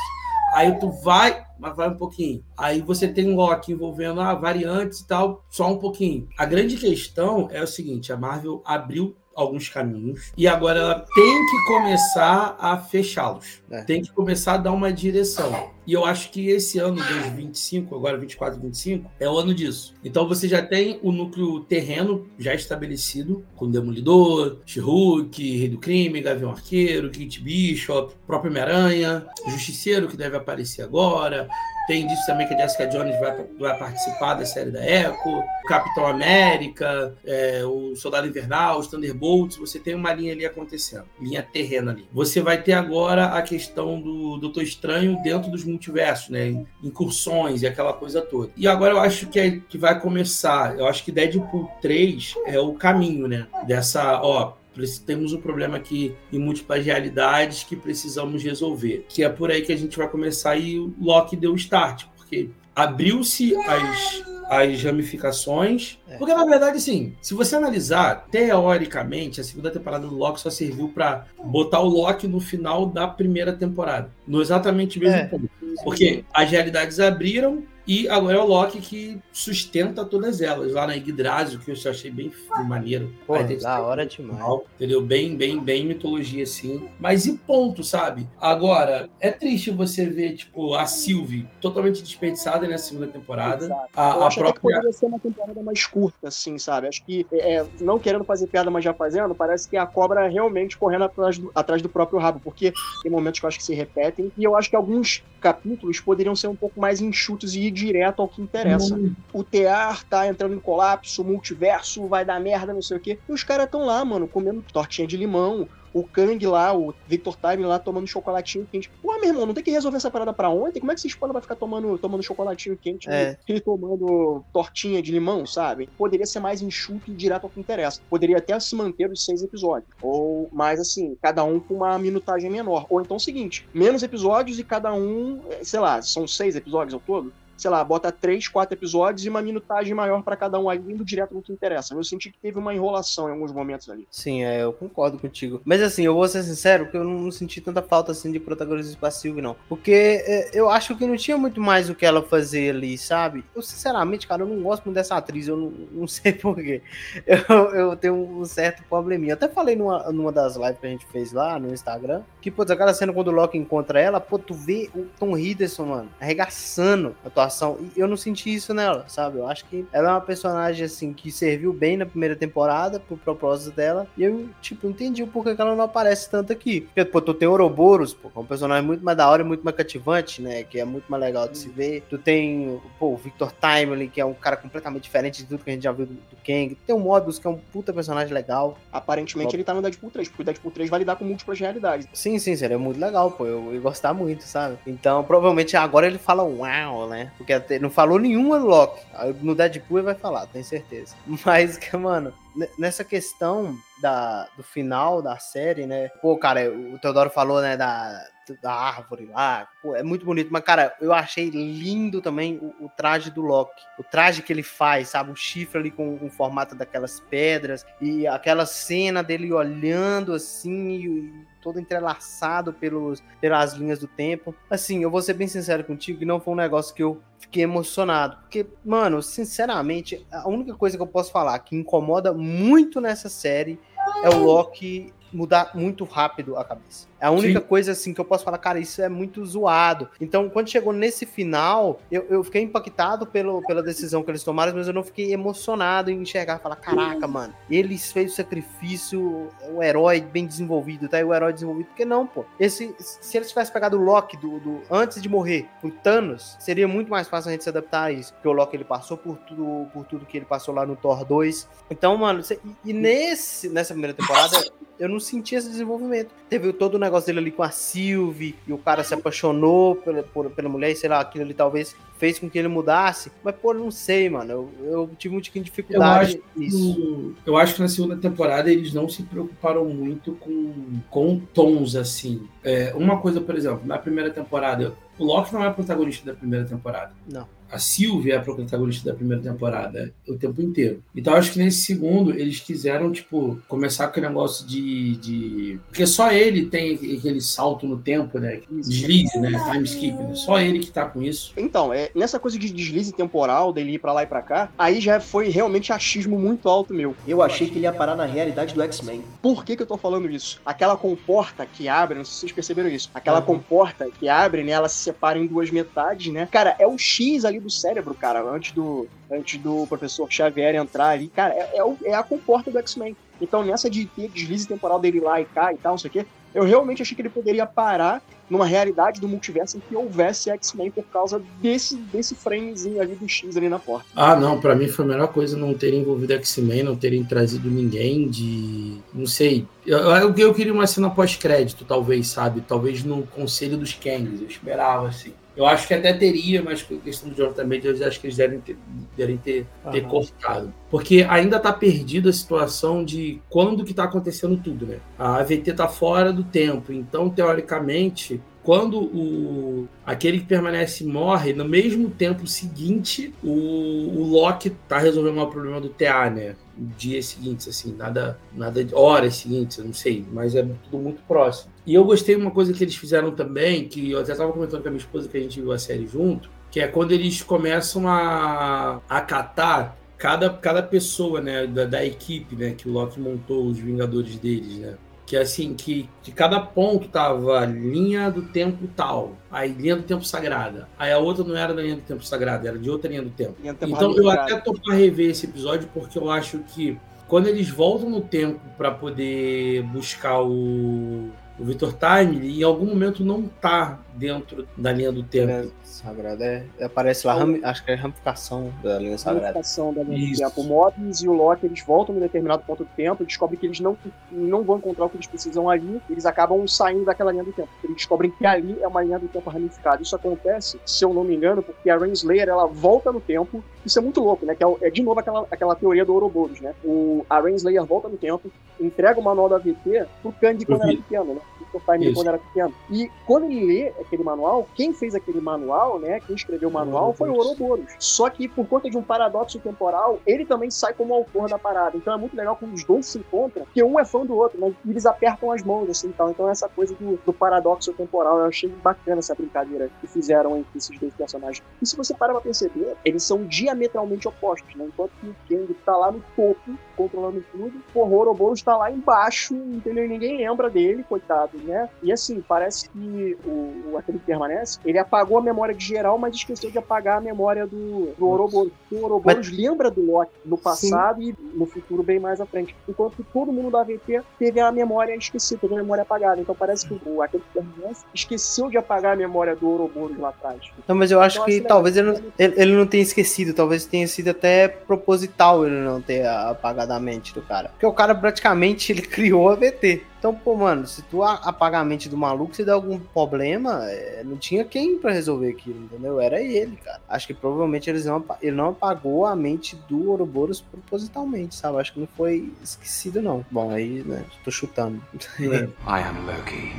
Aí tu vai, mas vai um pouquinho. Aí você tem um Loki envolvendo ah, variantes e tal, só um pouquinho. A grande questão é o seguinte: a Marvel abriu alguns caminhos e agora ela tem que começar a fechá-los. É. Tem que começar a dar uma direção. E eu acho que esse ano, 2025, agora 24, 25, é o ano disso. Então você já tem o núcleo terreno já estabelecido, com Demolidor, She-Hulk, Rei do Crime, Gavião Arqueiro, Kate Bishop, próprio Homem-Aranha, Justiceiro, que deve aparecer agora, tem disso também que a Jessica Jones vai, vai participar da série da Echo, Capitão América, é, o Soldado Invernal, os Thunderbolts. Você tem uma linha ali acontecendo, linha terrena ali. Você vai ter agora a questão do Doutor Estranho dentro dos multiversos, né? Incursões e aquela coisa toda. E agora eu acho que, é, que vai começar. Eu acho que Deadpool 3 é o caminho, né? Dessa, ó, temos um problema aqui em múltiplas realidades que precisamos resolver. Que é por aí que a gente vai começar e o Loki deu o start, porque abriu-se as, as ramificações. É. Porque, na verdade, sim, se você analisar, teoricamente, a segunda temporada do Loki só serviu para botar o Loki no final da primeira temporada. No exatamente mesmo é. ponto. Porque as realidades abriram e agora é o Loki que sustenta todas elas. Lá na Yggdrasil, que eu achei bem maneiro. Pô, da hora demais. Entendeu? Bem, bem, bem mitologia, assim. Mas e ponto, sabe? Agora, é triste você ver, tipo, a Sylvie totalmente desperdiçada nessa segunda temporada. A, eu a acho própria... que poderia ser uma temporada mais curta, assim, sabe? Acho que, é, não querendo fazer piada, mas já fazendo, parece que a cobra realmente correndo atrás do, atrás do próprio rabo. Porque tem momentos que eu acho que se repetem. E eu acho que alguns capítulos poderiam ser um pouco mais enxutos e direto ao que interessa. Uhum. O tear tá entrando em colapso, o multiverso vai dar merda, não sei o quê. E os caras estão lá, mano, comendo tortinha de limão, o Kang lá, o Victor Time lá tomando chocolatinho quente. Pô, meu irmão, não tem que resolver essa parada pra ontem? Como é que esse spoiler vai ficar tomando, tomando chocolatinho quente é. e tomando tortinha de limão, sabe? Poderia ser mais enxuto e direto ao que interessa. Poderia até se manter os seis episódios. Ou mais assim, cada um com uma minutagem menor. Ou então o seguinte, menos episódios e cada um, sei lá, são seis episódios ao todo? Sei lá, bota três, quatro episódios e uma minutagem maior para cada um, indo direto no que interessa. Eu senti que teve uma enrolação em alguns momentos ali. Sim, é, eu concordo contigo. Mas assim, eu vou ser sincero, que eu não senti tanta falta assim de protagonismo passivo, não. Porque é, eu acho que não tinha muito mais o que ela fazer ali, sabe? Eu, sinceramente, cara, eu não gosto muito dessa atriz, eu não, não sei porquê. Eu, eu tenho um certo probleminha. Eu até falei numa, numa das lives que a gente fez lá no Instagram, que, pô, aquela cena quando o Loki encontra ela, pô, tu vê o Tom Hiddleston, mano, arregaçando a tua atuação. E eu não senti isso nela, sabe? Eu acho que ela é uma personagem, assim, que serviu bem na primeira temporada, pro propósito dela. E eu, tipo, entendi o porquê que ela não aparece tanto aqui. Porque, pô, tu tem Ouroboros, pô, que é um personagem muito mais da hora e muito mais cativante, né? Que é muito mais legal de se ver. Tu tem, pô, o Victor Timely, que é um cara completamente diferente de tudo que a gente já viu do, do Kang. Tem o Mobius, que é um puta personagem legal. Aparentemente ele tá no Deadpool 3, porque o Deadpool 3 vai lidar com múltiplas realidades. Sim, sim, seria muito legal, pô. Eu ia gostar muito, sabe? Então, provavelmente agora ele fala uau, né? Porque não falou nenhuma Loki. No Deadpool ele vai falar, tenho certeza. Mas, mano, nessa questão da, do final da série, né? Pô, cara, o Teodoro falou, né, da, da árvore lá. Pô, é muito bonito. Mas, cara, eu achei lindo também o, o, traje do Loki. O traje que ele faz, sabe? O chifre ali com, com o formato daquelas pedras. E aquela cena dele olhando assim e todo entrelaçado pelos, pelas linhas do tempo. Assim, eu vou ser bem sincero contigo, não foi um negócio que eu fiquei emocionado. Porque, mano, sinceramente, a única coisa que eu posso falar que incomoda muito nessa série é o Loki mudar muito rápido a cabeça. É a única Sim. coisa assim que eu posso falar, cara, isso é muito zoado. Então, quando chegou nesse final, eu, eu fiquei impactado pelo, pela decisão que eles tomaram, mas eu não fiquei emocionado em enxergar falar, caraca, mano, eles fez o sacrifício, o herói bem desenvolvido, tá? E o herói desenvolvido, porque não, pô. Esse, se eles tivessem pegado o Loki do, do, antes de morrer, pro Thanos, seria muito mais fácil a gente se adaptar a isso. Porque o Loki ele passou por tudo, por tudo que ele passou lá no Thor 2. Então, mano, e, e nesse, nessa primeira temporada, eu não senti esse desenvolvimento. Teve todo o negócio dele ali com a Sylvie, e o cara se apaixonou pela, por, pela mulher, e sei lá, aquilo ali talvez fez com que ele mudasse. Mas, pô, não sei, mano. Eu, eu tive um tiquinho de dificuldade eu nisso. eu acho que na segunda temporada eles não se preocuparam muito com, com tons assim. É, uma coisa, por exemplo, na primeira temporada, o Loki não é protagonista da primeira temporada. Não a Sylvia é a protagonista da primeira temporada o tempo inteiro. Então acho que nesse segundo eles quiseram, tipo, começar com aquele negócio de. de... Porque só ele tem aquele salto no tempo, né? Deslize, né? Time skip, né? Só ele que tá com isso. Então, é, nessa coisa de deslize temporal, dele ir pra lá e pra cá, aí já foi realmente achismo muito alto meu. Eu achei que ele ia parar na realidade do X-Men. Por que, que eu tô falando isso? Aquela comporta que abre, não sei se vocês perceberam isso. Aquela comporta que abre, né? Ela se separa em duas metades, né? Cara, é o X ali do cérebro, cara, antes do, antes do professor Xavier entrar ali, cara, é, é, é a comporta do X-Men. Então, nessa de ter deslize temporal dele lá e cá e tal, não sei o quê, eu realmente achei que ele poderia parar numa realidade do multiverso em que houvesse X-Men por causa desse, desse framezinho ali do X ali na porta. Ah, não, para mim foi a melhor coisa não terem envolvido X-Men, não terem trazido ninguém de. Não sei. Eu, eu, eu queria uma cena pós-crédito, talvez, sabe? Talvez no Conselho dos Kangs, eu esperava, assim. Eu acho que até teria, mas por questão do Jonathan Majors, acho que eles devem ter, devem ter, uhum. ter cortado. Porque ainda está perdida a situação de quando que está acontecendo tudo, né? A AVT está fora do tempo, então, teoricamente, quando o aquele que permanece morre, no mesmo tempo seguinte, o, o Loki tá resolvendo o problema do TA, né? Dias seguintes, assim, nada, nada de horas seguintes, eu não sei, mas é tudo muito próximo. E eu gostei de uma coisa que eles fizeram também, que eu até estava comentando com a minha esposa que a gente viu a série junto, que é quando eles começam a, a catar cada, cada pessoa, né, da, da equipe, né, que o Loki montou, os Vingadores deles, né? Que assim, que de cada ponto tava linha do tempo tal, aí linha do tempo sagrada, aí a outra não era da linha do tempo sagrada, era de outra linha do tempo. tempo então eu até tô para rever esse episódio porque eu acho que quando eles voltam no tempo para poder buscar o o Victor Time, em algum momento não tá dentro da linha do tempo. É, sagrada, é, aparece lá, então, acho que é a ramificação da linha sagrada. Ramificação da linha Isso. do tempo. O Mobius e o Loki, eles voltam em determinado ponto do tempo, descobrem que eles não, não vão encontrar o que eles precisam ali, eles acabam saindo daquela linha do tempo. Eles descobrem que ali é uma linha do tempo ramificada. Isso acontece, se eu não me engano, porque a Renslayer, ela volta no tempo, isso é muito louco, né? Que é, é de novo aquela, aquela teoria do Ouroboros, né? O, a Renslayer volta no tempo, entrega o manual da VT pro Kang quando era pequeno, né? Time quando era pequeno. E quando ele lê aquele manual, quem fez aquele manual, né? Quem escreveu o manual foi o Ouroboros. Só que por conta de um paradoxo temporal, ele também sai como autor da parada. Então é muito legal quando os dois se encontram, porque um é fã do outro, mas eles apertam as mãos, assim, tal. Então essa coisa do, do paradoxo temporal, eu achei bacana essa brincadeira que fizeram entre esses dois personagens. E se você para pra perceber, eles são diametralmente opostos, né? Enquanto que o Kang tá lá no topo, controlando tudo, o Ouroboros tá lá embaixo, entendeu? E ninguém lembra dele, coitado, né? E assim, parece que o, o aquele que permanece, ele apagou a memória de geral, mas esqueceu de apagar a memória do, do Ouroboros. O Ouroboros mas... lembra do Loki no passado Sim. e no futuro bem mais à frente. Enquanto que todo mundo da AVT teve a memória esquecida, teve a memória apagada. Então parece que o aquele que permanece esqueceu de apagar a memória do Ouroboros lá atrás. Não, mas eu acho então, que assim, talvez ele, ele, ele, não tenha esquecido, talvez tenha sido até proposital ele não ter apagado a mente do cara. Porque o cara praticamente ele criou a AVT. Então, pô, mano, se tu apagar a mente do maluco, se der algum problema, é, não tinha quem para resolver aquilo, entendeu? Era ele, cara. Acho que provavelmente eles não, ele não apagou a mente do Ouroboros propositalmente, sabe? Acho que não foi esquecido, não. Bom, aí, né, tô chutando. I am Loki,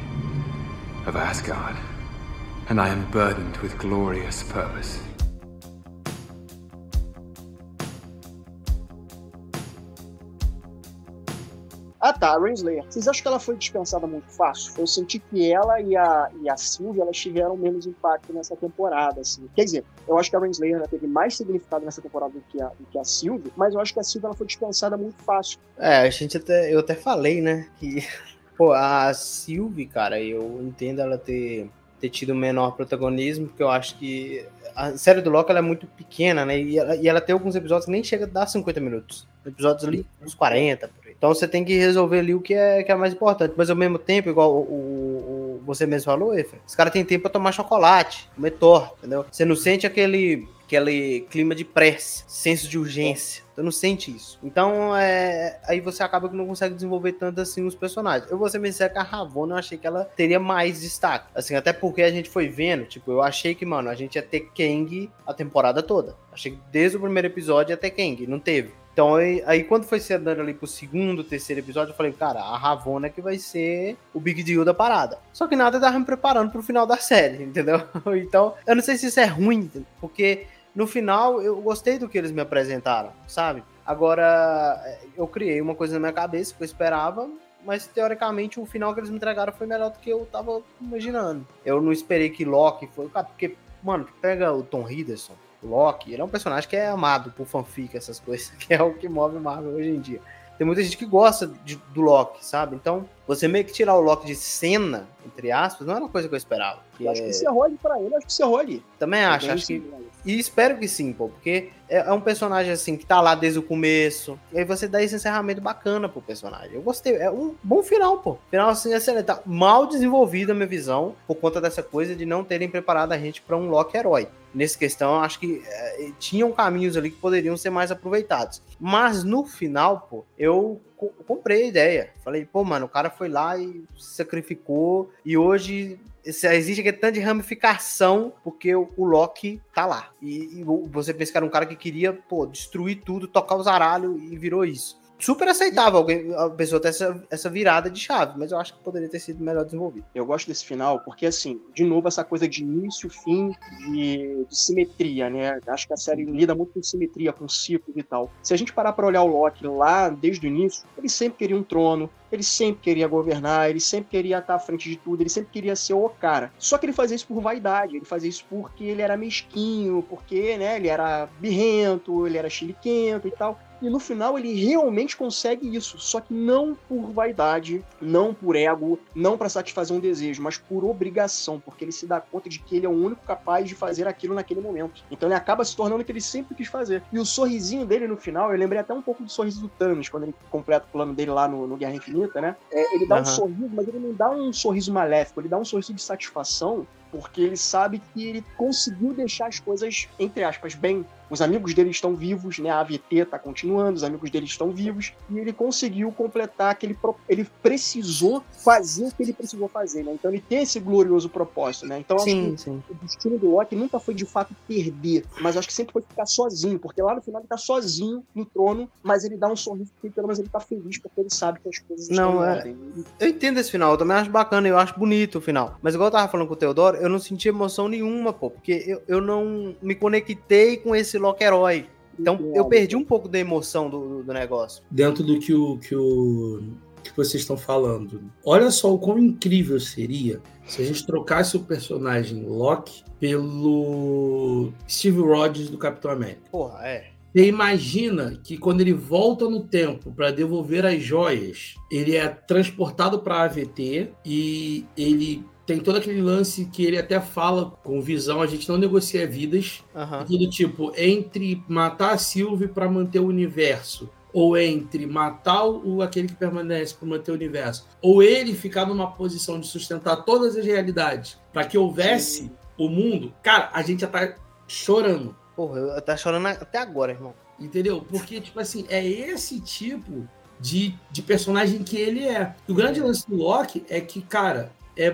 of Asgard, and I am burdened with glorious purpose. Ah, tá, a Renslayer. Vocês acham que ela foi dispensada muito fácil? Eu senti que ela e a, e a Sylvie, elas tiveram menos impacto nessa temporada, assim. Quer dizer, eu acho que a Renslayer né, teve mais significado nessa temporada do que a, do que a Sylvie, mas eu acho que a Sylvie ela foi dispensada muito fácil. É, a gente até, eu até falei, né, que Pô, a Sylvie, cara, eu entendo ela ter, ter tido menor protagonismo, porque eu acho que a série do Loki é muito pequena, né? E ela, e ela tem alguns episódios que nem chega a dar 50 minutos. Episódios ali, uns 40, por aí. Então você tem que resolver ali o que é, que é mais importante. Mas ao mesmo tempo, igual o, o, o você mesmo falou, Efra, os caras têm tempo pra tomar chocolate, comer torta, entendeu? Você não sente aquele aquele clima de pressa, senso de urgência. Você não sente isso. Então, é, aí você acaba que não consegue desenvolver tanto assim os personagens. Eu vou ser bem sincero que a Ravonna eu achei que ela teria mais destaque. Assim, até porque a gente foi vendo, tipo, eu achei que, mano, a gente ia ter Kang a temporada toda. Achei que desde o primeiro episódio ia ter Kang, não teve. Então, aí, aí, quando foi se andando ali pro segundo, terceiro episódio, eu falei, cara, a Ravonna que vai ser o big deal da parada. Só que nada tava me preparando pro final da série, entendeu? Então, eu não sei se isso é ruim, porque no final eu gostei do que eles me apresentaram, sabe? Agora, eu criei uma coisa na minha cabeça que eu esperava, mas teoricamente o final que eles me entregaram foi melhor do que eu tava imaginando. Eu não esperei que Loki foi. Porque, mano, pega o Tom Hiddleston, Loki, ele é um personagem que é amado por fanfic, essas coisas, que é o que move Marvel hoje em dia tem muita gente que gosta de, do Loki, sabe? Então, você meio que tirar o Loki de cena, entre aspas, não era uma coisa que eu esperava. Eu acho que isso é role pra ele, acho que isso é role. Também acho, acho que. E espero que sim, pô, porque é, é, um personagem assim que tá lá desde o começo. E aí você dá esse encerramento bacana pro personagem. Eu gostei, é um bom final, pô. Final assim, excelente. Tá mal desenvolvido a minha visão por conta dessa coisa de não terem preparado a gente para um Loki herói. Nessa questão, eu acho que é, tinham caminhos ali que poderiam ser mais aproveitados. Mas no final, pô, eu comprei a ideia. Falei, pô, mano, o cara foi lá e sacrificou e hoje existe aquele tanto de ramificação porque o, o Loki tá lá. E, e, você pensa que era um cara que queria, pô, destruir tudo, tocar os aralhos e virou isso super aceitável alguém, a pessoa ter essa, essa virada de chave, mas eu acho que poderia ter sido melhor desenvolvido. Eu gosto desse final porque, assim, de novo, essa coisa de início, fim, de, de simetria, né? Acho que a série lida muito com simetria, com ciclos e tal. Se a gente parar pra olhar o Loki lá desde o início, ele sempre queria um trono, ele sempre queria governar, ele sempre queria estar à frente de tudo, ele sempre queria ser o cara. Só que ele fazia isso por vaidade, ele fazia isso porque ele era mesquinho, porque, né, ele era birrento, ele era chiliquento e tal. E no final ele realmente consegue isso, só que não por vaidade, não por ego, não para satisfazer um desejo, mas por obrigação, porque ele se dá conta de que ele é o único capaz de fazer aquilo naquele momento. Então ele acaba se tornando o que ele sempre quis fazer. E o sorrisinho dele no final, eu lembrei até um pouco do sorriso do Thanos, quando ele completa o plano dele lá no, no Guerra Infinita, né? É, ele dá uhum. um sorriso, mas ele não dá um sorriso maléfico, ele dá um sorriso de satisfação porque ele sabe que ele conseguiu deixar as coisas, entre aspas, bem os amigos dele estão vivos, né? A AVT está continuando, os amigos dele estão vivos, e ele conseguiu completar aquele. Ele precisou fazer o que ele precisou fazer, né? Então ele tem esse glorioso propósito, né? Então sim, sim. o destino do Loki nunca foi de fato perder, mas acho que sempre foi ficar sozinho, porque lá no final ele tá sozinho no trono, mas ele dá um sorriso porque pelo menos ele tá feliz porque ele sabe que as coisas não, estão é... ordem. Eu entendo esse final, eu também acho bacana, eu acho bonito o final. Mas igual eu tava falando com o Teodoro, eu não senti emoção nenhuma, pô, porque eu, eu não me conectei com esse Loki herói. Então eu perdi um pouco da emoção do, do negócio. Dentro do que o, que o que vocês estão falando. Olha só o quão incrível seria se a gente trocasse o personagem Loki pelo Steve Rogers do Capitão América. Porra, é. Você imagina que quando ele volta no tempo para devolver as joias, ele é transportado para a AVT e ele tem todo aquele lance que ele até fala com visão, a gente não negocia vidas. Uhum. Do tipo, entre matar a Sylvie para manter o universo, ou entre matar o aquele que permanece para manter o universo, ou ele ficar numa posição de sustentar todas as realidades para que houvesse Sim. o mundo, cara, a gente já tá chorando. Porra, eu tá chorando até agora, irmão. Entendeu? Porque, tipo assim, é esse tipo de, de personagem que ele é. O grande lance do Loki é que, cara, é.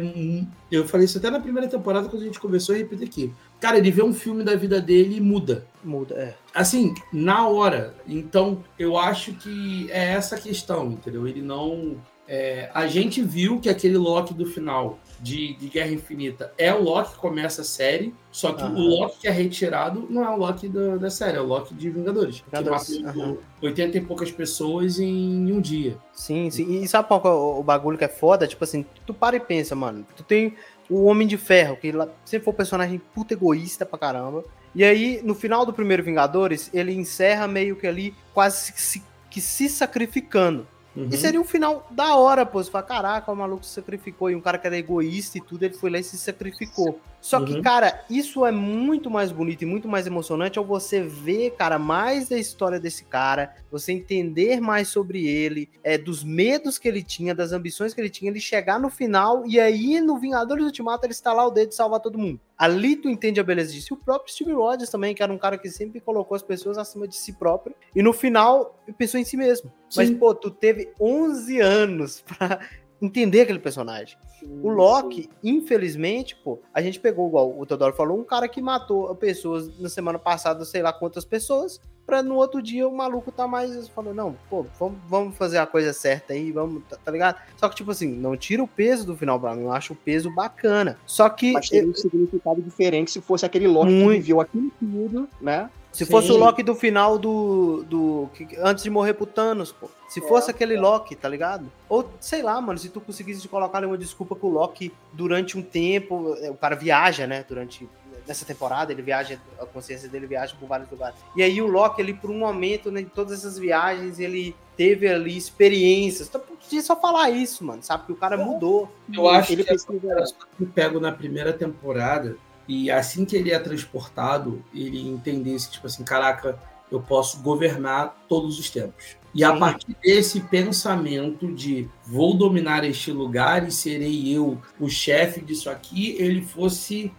Eu falei isso até na primeira temporada quando a gente conversou e repito aqui. Cara, ele vê um filme da vida dele e muda. Muda, é. Assim, na hora. Então, eu acho que é essa questão, entendeu? Ele não. É, a gente viu que aquele Loki do final de, de, Guerra Infinita é o Loki que começa a série, só que uhum. o Loki que é retirado não é o Loki da, da série, é o Loki de Vingadores. Vingadores. Que matou uhum. 80 e poucas pessoas em um dia. Sim, sim. E sabe qual é o, o bagulho que é foda? Tipo assim, tu para e pensa, mano. Tu tem o Homem de Ferro, que sempre foi um personagem puta egoísta pra caramba. E aí, no final do primeiro Vingadores, ele encerra meio que ali, quase se, que se sacrificando. Uhum. E seria um final da hora, pô. Você fala, caraca, o maluco se sacrificou. E um cara que era egoísta e tudo, ele foi lá e se sacrificou. Só que, uhum. cara, isso é muito mais bonito e muito mais emocionante ao você ver, cara, mais da história desse cara, você entender mais sobre ele, é, dos medos que ele tinha, das ambições que ele tinha, ele chegar no final e aí no Vingadores Ultimato ele estalar o dedo e salvar todo mundo. Ali tu entende a beleza disso. E o próprio Steve Rogers também, que era um cara que sempre colocou as pessoas acima de si próprio. E no final, pensou em si mesmo. Sim. Mas, pô, tu teve 11 anos pra entender aquele personagem. Sim, o Loki, sim. infelizmente, pô, a gente pegou, igual o Teodoro falou, um cara que matou pessoas na semana passada, sei lá quantas pessoas, pra no outro dia o maluco tá mais. Falou, não, pô, vamos, vamos fazer a coisa certa aí, vamos, tá, tá, ligado? Só que, tipo assim, não tira o peso do final pra mim, eu acho o peso bacana. Só que. Mas teria um significado diferente se fosse aquele Loki muito... que viveu aquilo tudo, né? Se Sim. fosse o Loki do final do. do antes de morrer pro Thanos, pô. Se é, fosse aquele é. Loki, tá ligado? Ou, sei lá, mano, se tu conseguisse colocar uma desculpa pro Loki durante um tempo. É, o cara viaja, né? Durante. Nessa temporada, ele viaja, a consciência dele viaja por vários lugares. E aí o Loki, ele, por um momento, né, em todas essas viagens, ele teve ali experiências. Então, podia só falar isso, mano, sabe? Que o cara mudou. Eu acho ele que precisa... eu pego na primeira temporada e assim que ele é transportado, ele entendesse, tipo assim, caraca, eu posso governar todos os tempos. E a partir desse pensamento de vou dominar este lugar e serei eu o chefe disso aqui, ele fosse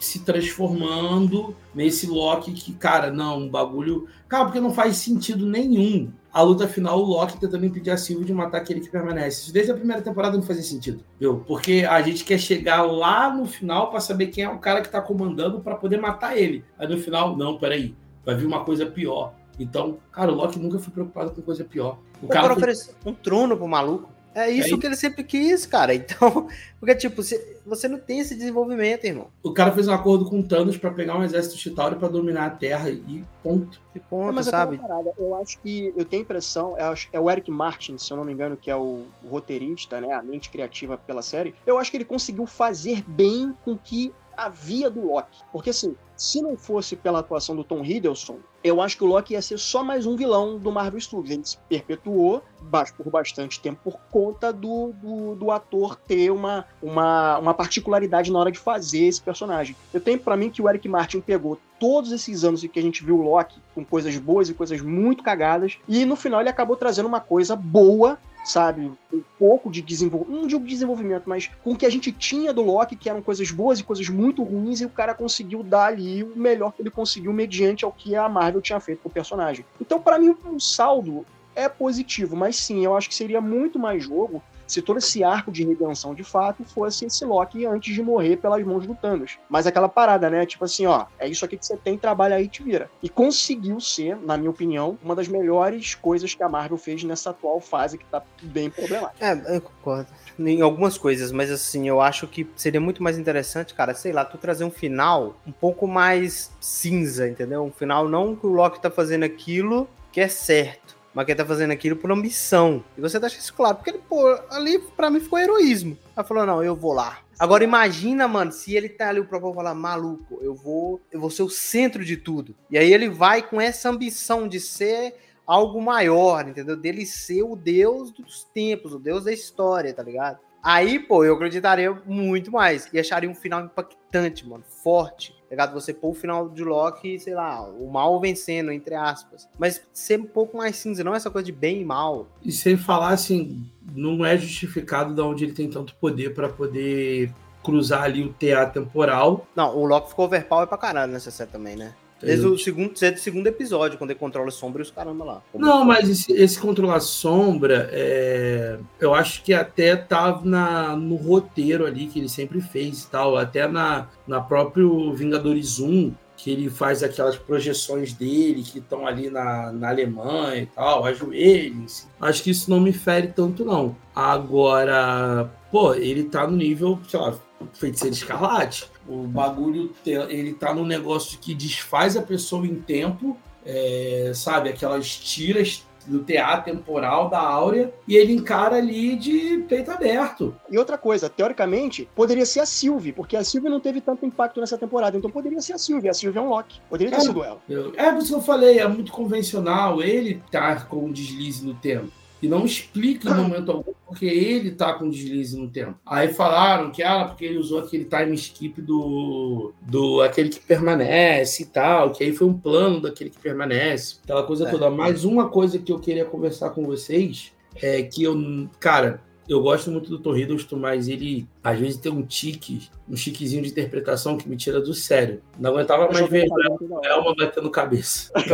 se transformando nesse Loki que, cara, não, um bagulho. Cara, porque não faz sentido nenhum a luta final, o Loki tentando impedir a Sylvie de matar aquele que permanece. Isso desde a primeira temporada não fazia sentido, viu? Porque a gente quer chegar lá no final para saber quem é o cara que tá comandando para poder matar ele. Aí no final, não, peraí, vai vir uma coisa pior. Então, cara, o Loki nunca foi preocupado com coisa pior. O, o cara, cara ofereceu um trono pro maluco. É isso é que ele sempre quis, cara. Então, porque, tipo, você não tem esse desenvolvimento, irmão. O cara fez um acordo com Thanos para pegar um exército Chitauri para dominar a Terra e ponto. E ponto, é, mas sabe? Parada, eu acho que, eu tenho a impressão, é o Eric Martin, se eu não me engano, que é o, o roteirista, né, a mente criativa pela série. Eu acho que ele conseguiu fazer bem com que havia do Loki. Porque, assim, se não fosse pela atuação do Tom Hiddleston, eu acho que o Loki ia ser só mais um vilão do Marvel Studios. Ele se perpetuou por bastante tempo por conta do, do, do ator ter uma, uma, uma particularidade na hora de fazer esse personagem. Eu tenho para mim que o Eric Martin pegou todos esses anos em que a gente viu o Loki com coisas boas e coisas muito cagadas, e no final ele acabou trazendo uma coisa boa sabe? Um pouco de desenvolvimento, não digo desenvolvimento, mas com o que a gente tinha do Loki, que eram coisas boas e coisas muito ruins, e o cara conseguiu dar ali o melhor que ele conseguiu mediante ao que a Marvel tinha feito com o personagem. Então, para mim, o saldo é positivo, mas sim, eu acho que seria muito mais jogo se todo esse arco de redenção de fato fosse esse Loki antes de morrer pelas mãos do Thanos. Mas aquela parada, né? Tipo assim, ó, é isso aqui que você tem, trabalha aí e te vira. E conseguiu ser, na minha opinião, uma das melhores coisas que a Marvel fez nessa atual fase que tá bem problemática. É, eu concordo em algumas coisas, mas assim, eu acho que seria muito mais interessante, cara, sei lá, tu trazer um final um pouco mais cinza, entendeu? Um final não que o Loki tá fazendo aquilo que é certo, mas que tá fazendo aquilo por ambição. E você deixa isso claro, porque ele, pô, ali pra mim ficou heroísmo. Ela falou, não, eu vou lá. Agora imagina, mano, se ele tá ali, o próprio falar, maluco, eu vou, eu vou ser o centro de tudo. E aí ele vai com essa ambição de ser algo maior, entendeu? Dele ser o deus dos tempos, o deus da história, tá ligado? Aí, pô, eu acreditaria muito mais. E acharia um final impactante, mano. Forte. Tá ligado? Você pôr o final de Loki, sei lá, o mal vencendo, entre aspas. Mas ser um pouco mais cinza, não essa coisa de bem e mal. E sem falar assim, não é justificado de onde ele tem tanto poder para poder cruzar ali o teatro temporal. Não, o Loki ficou overpower pra caralho nessa série também, né? Desde o segundo, desde o segundo episódio, quando ele controla sombra e os caramba lá. Não, mas esse, esse controlar sombra, é, eu acho que até tava na, no roteiro ali que ele sempre fez e tal, até na, na próprio Vingadores 1, que ele faz aquelas projeções dele que estão ali na, na Alemanha e tal, ajoelhem-se. Acho que isso não me fere tanto, não. Agora, pô, ele tá no nível, sei lá, feiticeiro escarlate. O bagulho, ele tá no negócio que desfaz a pessoa em tempo, é, sabe? Aquelas tiras do teatro temporal da Áurea e ele encara ali de peito aberto. E outra coisa, teoricamente, poderia ser a Sylvie, porque a Sylvie não teve tanto impacto nessa temporada, então poderia ser a Sylvie. A Sylvie é um Loki. Poderia ter é, sido ela. É por isso que eu falei, é muito convencional ele tá com um deslize no tempo. E não explica em momento algum porque ele tá com deslize no tempo. Aí falaram que, ah, porque ele usou aquele time skip do, do aquele que permanece e tal, que aí foi um plano daquele que permanece, aquela coisa é. toda. Mas uma coisa que eu queria conversar com vocês é que eu, cara, eu gosto muito do Tom Hiddleston, mas ele às vezes tem um tique, um chiquezinho de interpretação que me tira do sério. Não aguentava mais ver Elma batendo cabeça.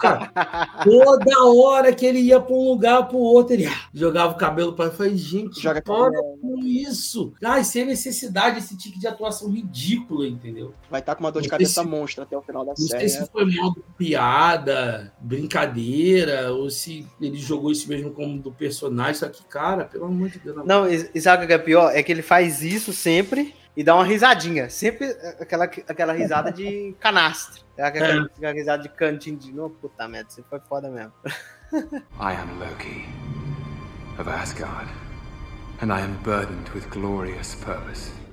Caraca! toda hora que ele ia para um lugar para o outro, ele jogava o cabelo para falei, gente, Joga para com isso. Ah, sem necessidade, esse tique de atuação ridícula, entendeu? Vai estar tá com uma dor de cabeça se, monstra até o final da não série. Não sei se foi modo piada, brincadeira, ou se ele jogou isso mesmo como do personagem, só que, cara, pelo amor de Deus. Não, e sabe o que é pior? É que ele faz isso sempre e dá uma risadinha. Sempre aquela, aquela risada de canastra. É aquela, é. aquela risada de cantinho de novo. Puta merda, você foi foda mesmo. I am Loki of Asgard. And I am burdened with glorious purpose.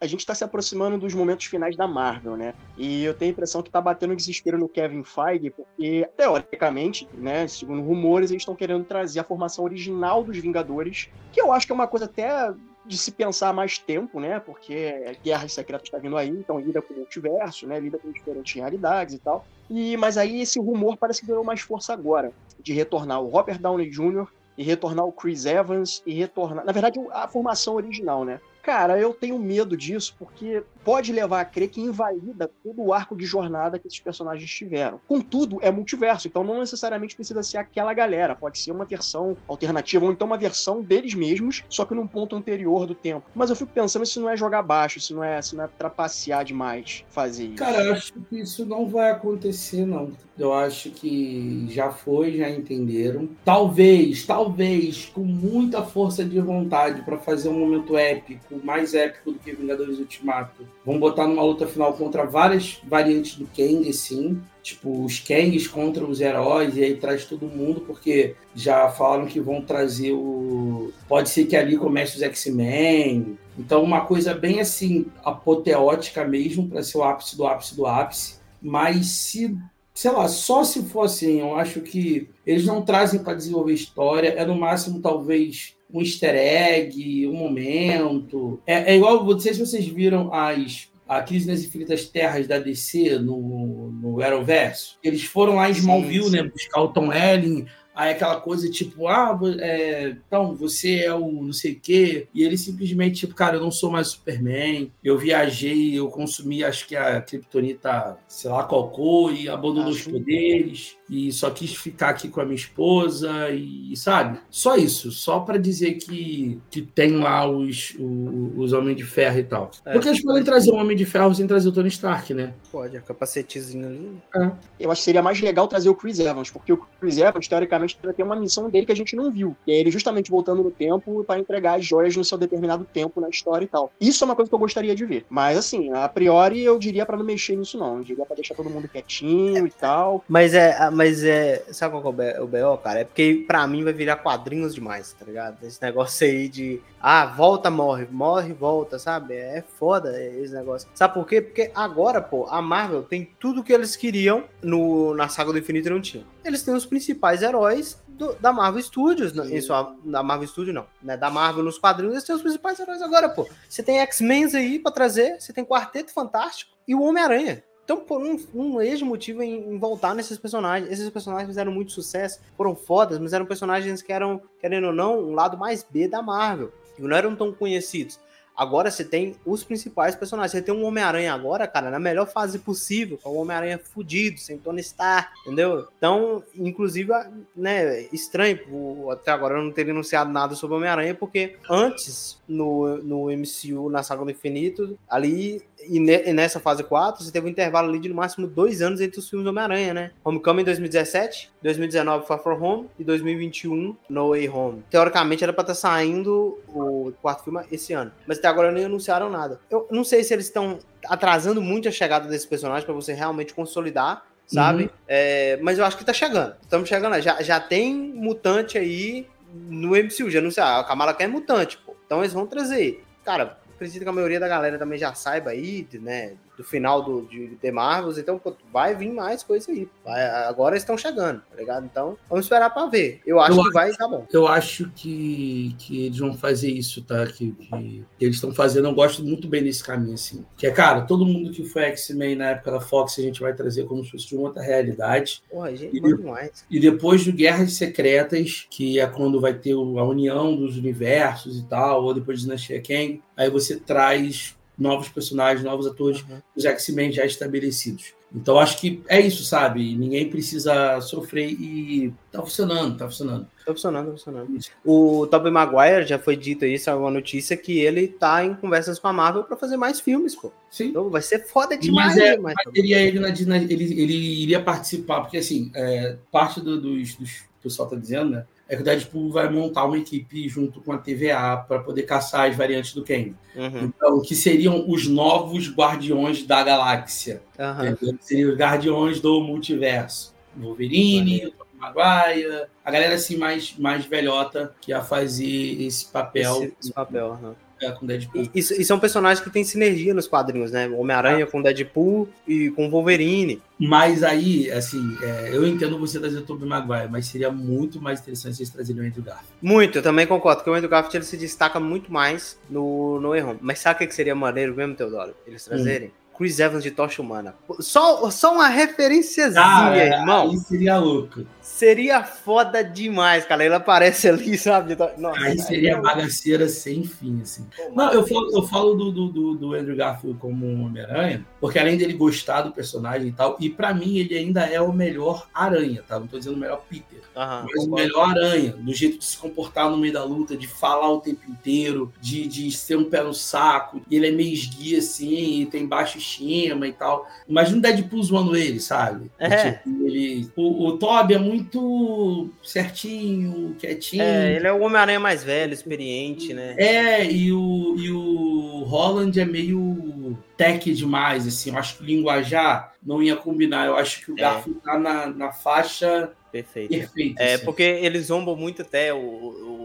A gente está se aproximando dos momentos finais da Marvel, né? E eu tenho a impressão que está batendo desespero no Kevin Feige, porque, teoricamente, né, segundo rumores, eles estão querendo trazer a formação original dos Vingadores, que eu acho que é uma coisa até de se pensar mais tempo, né? Porque Guerra Secreta está vindo aí, então lida com o multiverso, né? Lida com diferentes realidades e tal. E, mas aí esse rumor parece que ganhou mais força agora, de retornar o Robert Downey Jr., e retornar o Chris Evans e retornar. Na verdade, a formação original, né? Cara, eu tenho medo disso porque pode levar a crer que invalida todo o arco de jornada que esses personagens tiveram. Contudo, é multiverso, então não necessariamente precisa ser aquela galera, pode ser uma versão alternativa ou então uma versão deles mesmos, só que num ponto anterior do tempo. Mas eu fico pensando se não é jogar baixo, se não é, se não é trapacear demais fazer isso. Cara, acho que isso não vai acontecer, não. Eu acho que já foi, já entenderam. Talvez, talvez, com muita força de vontade para fazer um momento épico, mais épico do que Vingadores Ultimato, vão botar numa luta final contra várias variantes do Kang, sim. Tipo, os Kangs contra os heróis, e aí traz todo mundo, porque já falaram que vão trazer o. Pode ser que ali comece os X-Men. Então, uma coisa bem assim, apoteótica mesmo, para ser o ápice do ápice do ápice. Mas se sei lá, só se for assim, eu acho que eles não trazem para desenvolver história, é no máximo talvez um easter egg, um momento. É, é igual, não sei se vocês viram as a Crise nas Infinitas Terras da DC no, no Arrowverse. Eles foram lá em Smallville, sim, sim. né, buscar o Tom Elling, Aí aquela coisa tipo, ah, é, então você é o não sei o quê. E ele simplesmente, tipo, cara, eu não sou mais Superman. Eu viajei, eu consumi, acho que a Kryptonita, sei lá, qual e abandonou os poderes e só quis ficar aqui com a minha esposa e, sabe? Só isso, só para dizer que, que tem lá os, os, os Homens de Ferro e tal. É, Porque eles podem trazer o Homem de Ferro sem trazer o Tony Stark, né? Pode, a capacetezinho ali. É. Eu acho que seria mais legal trazer o Chris Evans, porque o Chris Evans, teoricamente, tem uma missão dele que a gente não viu. E é ele justamente voltando no tempo para entregar as joias no seu determinado tempo na história e tal. Isso é uma coisa que eu gostaria de ver. Mas, assim, a priori, eu diria para não mexer nisso, não. Eu diria pra deixar todo mundo quietinho e tal. Mas é mas é. Sabe qual é o BO, cara? É porque pra mim vai virar quadrinhos demais, tá ligado? Esse negócio aí de. Ah, volta, morre, morre, volta, sabe? É foda esse negócio. Sabe por quê? Porque agora, pô, a Marvel tem tudo que eles queriam no, na saga do infinito e não tinha. Eles têm os principais heróis do, da Marvel Studios, Sim. isso, da Marvel Studios não, né? Da Marvel nos quadrinhos, eles têm os principais heróis agora, pô. Você tem X-Men aí pra trazer, você tem Quarteto Fantástico e o Homem-Aranha. Então, por um, um ex-motivo em, em, voltar nesses personagens. Esses personagens fizeram muito sucesso, foram fodas, mas eram personagens que eram, querendo ou não, um lado mais B da Marvel. E não eram tão conhecidos. Agora você tem os principais personagens. Você tem um Homem-Aranha agora, cara, na melhor fase possível, com o Homem-Aranha fudido, sem Tony Stark, entendeu? Então, inclusive, né, estranho, até agora eu não ter anunciado nada sobre o Homem-Aranha, porque antes, no, no MCU, na Saga do Infinito, ali e, ne, nessa fase 4, você teve um intervalo ali de no máximo dois anos entre os filmes do Homem-Aranha, né? Homecoming em 2017, 2019 Far From Home e 2021 No Way Home. Teoricamente era pra estar tá saindo o quarto filme esse ano, mas até agora nem anunciaram nada. Eu não sei se eles estão atrasando muito a chegada desse personagem para você realmente consolidar, sabe? Uhum. É, mas eu acho que tá chegando. Estamos chegando Já, já tem mutante aí no MCU, já anunciaram. A Kamala Khan é mutante, pô. Então eles vão trazer. Cara, acredito que a maioria da galera também já saiba aí, né? Do final do, de The Marvels, então pô, vai vir mais coisa aí. Vai, agora estão chegando, tá ligado? Então, vamos esperar para ver. Eu acho eu que acho, vai tá bom. Eu acho que, que eles vão fazer isso, tá? Que, que eles estão fazendo, eu gosto muito bem desse caminho, assim. Que é, cara, todo mundo que foi X-Men na época da Fox, a gente vai trazer como se fosse de uma outra realidade. Porra, gente, e, demais. e depois do Guerras Secretas, que é quando vai ter a união dos universos e tal, ou depois de Dinastia Kang, aí você traz novos personagens, novos atores, uhum. os X-Men já estabelecidos. Então acho que é isso, sabe? Ninguém precisa sofrer e tá funcionando, tá funcionando. Tá funcionando, tá funcionando. Isso. O Tobey Maguire já foi dito aí, saiu uma notícia que ele tá em conversas com a Marvel para fazer mais filmes, pô. Sim. Então vai ser foda demais. Mas, é, mas teria ele, na, ele, ele iria participar, porque assim, é, parte do, dos, dos o pessoal tá dizendo, né? É que o Deadpool vai montar uma equipe junto com a TVA para poder caçar as variantes do Kang. Uhum. Então, que seriam os novos Guardiões da Galáxia. Uhum. Seriam os Guardiões do Multiverso. Wolverine, uhum. Maguire, a galera assim mais, mais velhota que ia fazer esse papel. Esse, esse papel, uhum. É, com Deadpool. E, e, são personagens que têm sinergia nos quadrinhos, né? Homem-Aranha com Deadpool e com Wolverine. Mas aí, assim, é, eu entendo você trazer o Tobey Maguire, mas seria muito mais interessante se eles trazerem o Andrew Garfield. Muito, eu também concordo, porque o Andrew Garfield ele se destaca muito mais no, no Erron. Mas sabe o que seria maneiro mesmo, Teodoro? Eles trazerem? Hum. Chris Evans de Tocha Humana. Só, só uma referenciazinha, ah, irmão. Aí seria louco. Seria foda demais, cara. Ele aparece ali, sabe? Nossa, aí seria aí, bagaceira sem fim, assim. Pô, não, eu falo, eu falo do, do, do Andrew Garfield como um Homem-Aranha, porque além dele gostar do personagem e tal, e para mim ele ainda é o melhor aranha, tá? Não tô dizendo o melhor Peter. Aham, mas o melhor aranha, do jeito de se comportar no meio da luta, de falar o tempo inteiro, de, de ser um pé no saco. E ele é meio esguia, assim, e tem baixo estima e tal. Imagina o Deadpool zoando ele, sabe? É. Tipo, ele, o, o Toby é muito certinho, quietinho. É, ele é o Homem-Aranha mais velho, experiente, né? É, e o, e o Holland é meio tech demais, assim. Eu acho que linguajar não ia combinar. Eu acho que o é. Garfield tá na, na faixa Perfeito. é, assim. porque eles zombam muito até o, o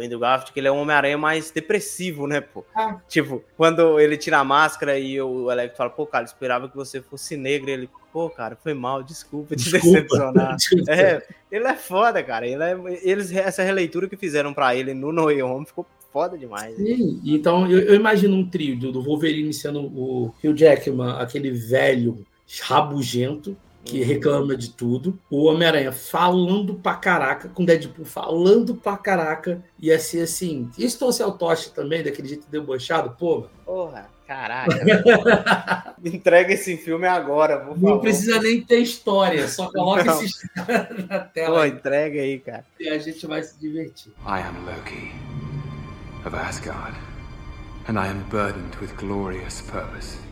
Andrew Garfield, que ele é um Homem-Aranha mais depressivo, né, pô? Ah. Tipo, quando ele tira a máscara e o Alex fala, pô, cara, esperava que você fosse negro, ele, pô, cara, foi mal, desculpa te desculpa. decepcionar. é, ele é foda, cara. Ele é, eles, essa releitura que fizeram para ele no No Way Home ficou foda demais. Sim, então eu, eu, imagino um trio do Wolverine sendo o Hugh Jackman, aquele velho rabugento, que reclama de tudo. O Homem-Aranha falando pra caraca, com Deadpool falando pra caraca. Ia ser assim. E se trouxer o Tocha também, daquele jeito debochado, porra. Porra. Caraca. Entrega esse filme agora, por Não precisa nem ter história, só coloca Não. esse na tela. Pô, entrega aí, cara. E a gente vai se divertir. I am Loki of Asgard, and I am burdened with glorious purpose.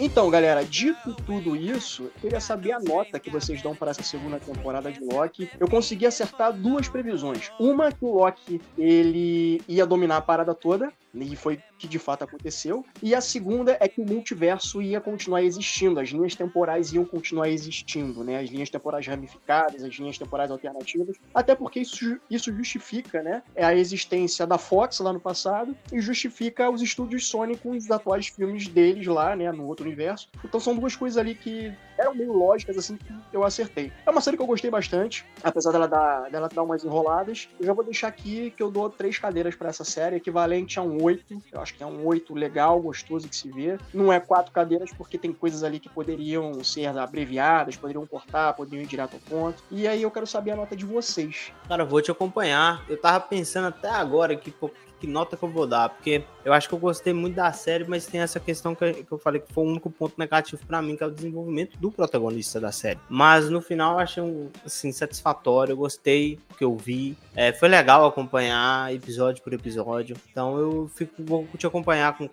Então, galera, dito tudo isso, eu queria saber a nota que vocês dão para essa segunda temporada de Loki. Eu consegui acertar duas previsões. Uma que o Loki ele ia dominar a parada toda, e foi que de fato aconteceu. E a segunda é que o multiverso ia continuar existindo, as linhas temporais iam continuar existindo, né? As linhas temporais ramificadas, as linhas temporais alternativas, até porque isso, isso justifica, né? É a existência da Fox lá no passado e justifica os estúdios Sony com os atuais filmes deles lá, né? No outro universo. Então são duas coisas ali que eram meio lógicas, assim, que eu acertei. É uma série que eu gostei bastante, apesar dela dar, dela dar umas enroladas. Eu já vou deixar aqui que eu dou três cadeiras para essa série, equivalente a um oito. Eu acho que é um oito legal, gostoso de se ver. Não é quatro cadeiras, porque tem coisas ali que poderiam ser abreviadas, poderiam cortar, poderiam ir direto ao ponto. E aí eu quero saber a nota de vocês. Cara, vou te acompanhar. Eu tava pensando até agora que, que nota que eu vou dar, porque eu acho que eu gostei muito da série, mas tem essa questão que, eu falei que foi o único ponto negativo para mim, que é o desenvolvimento do protagonista da série. Mas no final eu achei um, assim, satisfatório, eu gostei do que eu vi. É, foi legal acompanhar episódio por episódio. Então eu fico, vou te acompanhar com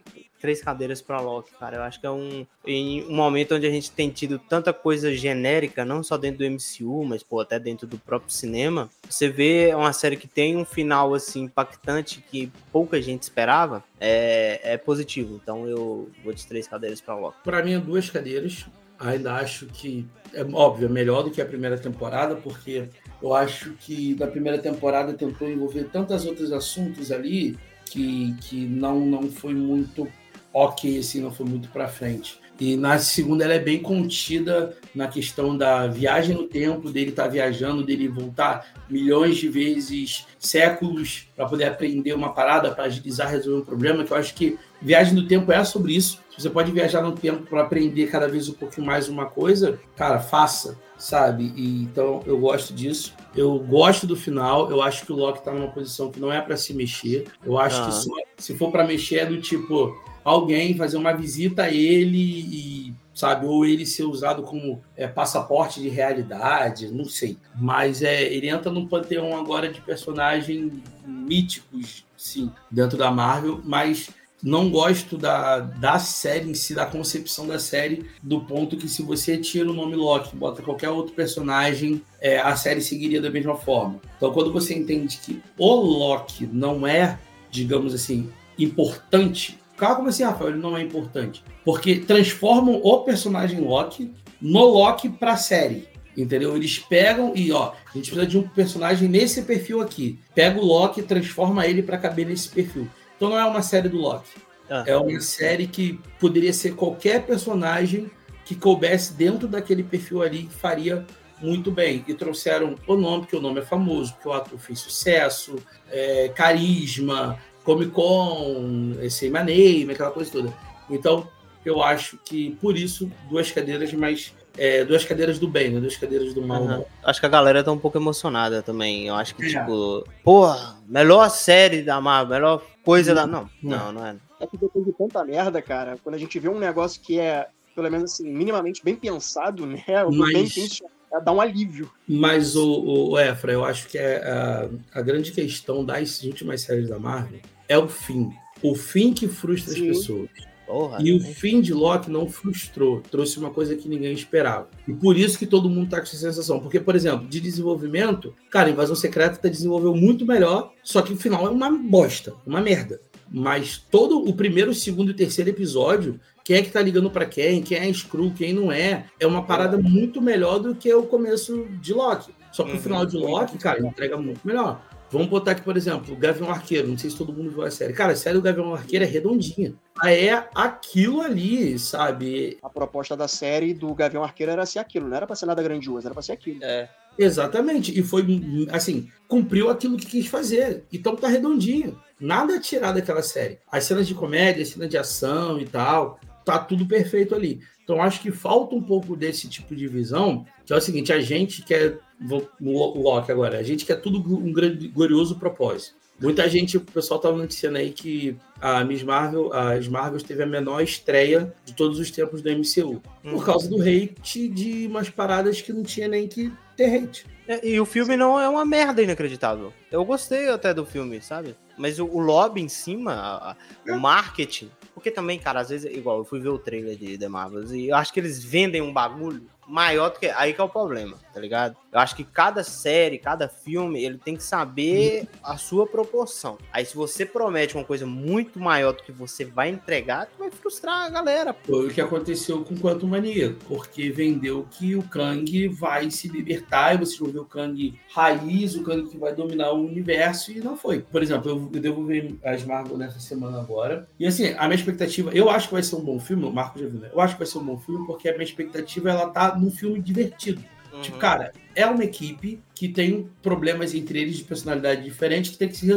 três cadeiras para Loki, cara. Eu acho que é um, em um momento onde a gente tem tido tanta coisa genérica, não só dentro do MCU, mas pô, até dentro do próprio cinema. Você vê uma série que tem um final assim impactante que pouca gente esperava, é, é positivo. Então eu vou de três cadeiras para Loki. Para mim, é duas cadeiras. Ainda acho que é óbvio, é melhor do que a primeira temporada, porque eu acho que na primeira temporada tentou envolver tantos outros assuntos ali que, que não, não foi muito ok, assim, não foi muito para frente. E na segunda ela é bem contida na questão da viagem no tempo, dele estar tá viajando, dele voltar milhões de vezes, séculos, para poder aprender uma parada, para agilizar, resolver um problema, que eu acho que viagem no tempo é sobre isso. Você pode viajar no tempo para aprender cada vez um pouquinho mais uma coisa, cara, faça, sabe? E, então eu gosto disso. Eu gosto do final. Eu acho que o Loki está numa posição que não é para se mexer. Eu acho que se, se for para mexer é do tipo alguém fazer uma visita a ele e, sabe, ou ele ser usado como é, passaporte de realidade, não sei. Mas é, ele entra num panteão agora de personagens míticos, sim, dentro da Marvel, mas não gosto da, da série em si, da concepção da série, do ponto que se você tira o nome Loki, bota qualquer outro personagem, é, a série seguiria da mesma forma. Então, quando você entende que o Loki não é, digamos assim, importante Calma como assim, Rafael, ele não é importante. Porque transformam o personagem Loki no Loki pra série. Entendeu? Eles pegam e, ó, a gente precisa de um personagem nesse perfil aqui. Pega o Loki e transforma ele para caber nesse perfil. Então não é uma série do Loki. Ah. É uma série que poderia ser qualquer personagem que coubesse dentro daquele perfil ali que faria muito bem. E trouxeram o nome, porque o nome é famoso, porque o ator fez sucesso, é, carisma, Comic Con, esse Name, aquela coisa toda. Então, eu acho que por isso duas cadeiras, mas é, duas cadeiras do bem, né? Duas cadeiras do mal. Uhum. Acho que a galera tá um pouco emocionada também. Eu acho que, é. tipo, porra, melhor série da Marvel, melhor coisa da. Não, não, não é. É que depois de tanta merda, cara, quando a gente vê um negócio que é, pelo menos assim, minimamente bem pensado, né? Mas... Bem pensado dá um alívio. Mas o, o Efra, eu acho que é a, a grande questão das últimas séries da Marvel é o fim. O fim que frustra Sim. as pessoas. Porra, e o fim de Loki não frustrou, trouxe uma coisa que ninguém esperava. E por isso que todo mundo tá com essa sensação. Porque, por exemplo, de desenvolvimento, cara, Invasão Secreta desenvolveu muito melhor, só que o final é uma bosta, uma merda. Mas todo o primeiro, segundo e terceiro episódio, quem é que tá ligando para quem, quem é Screw, quem não é, é uma parada muito melhor do que o começo de Loki. Só que o final de Loki, cara, entrega muito melhor. Vamos botar aqui, por exemplo, o Gavião Arqueiro. Não sei se todo mundo viu a série. Cara, a série do Gavião Arqueiro é redondinha. É aquilo ali, sabe? A proposta da série do Gavião Arqueiro era ser aquilo. Não era pra ser nada grandioso, era pra ser aquilo. É. Exatamente. E foi, assim, cumpriu aquilo que quis fazer. Então tá redondinho. Nada a tirar daquela série. As cenas de comédia, as cenas de ação e tal, tá tudo perfeito ali. Então acho que falta um pouco desse tipo de visão, que é o seguinte, a gente quer vou o Loki agora. A gente quer tudo um grande, glorioso propósito. Muita gente, o pessoal estava noticiando aí que a Miss Marvel, as Marvels teve a menor estreia de todos os tempos do MCU. Por uhum. causa do hate de umas paradas que não tinha nem que ter hate. É, e o filme não é uma merda inacreditável. Eu gostei até do filme, sabe? Mas o, o lobby em cima, a, a, é. o marketing. Porque também, cara, às vezes, igual, eu fui ver o trailer de The Marvels e eu acho que eles vendem um bagulho maior do que. Aí que é o problema, tá ligado? Eu acho que cada série, cada filme, ele tem que saber a sua proporção. Aí se você promete uma coisa muito maior do que você vai entregar, tu vai frustrar a galera. Foi o que aconteceu com Quantum Mania, porque vendeu que o Kang vai se libertar e você vai ver o Kang raiz, o Kang que vai dominar o universo e não foi. Por exemplo, eu, eu devo ver as Marvel nessa semana agora. E assim, a minha expectativa, eu acho que vai ser um bom filme, o Marco já viu, né? Eu acho que vai ser um bom filme porque a minha expectativa ela tá num filme divertido. Uhum. Tipo, cara, é uma equipe que tem problemas entre eles de personalidade diferente que tem que se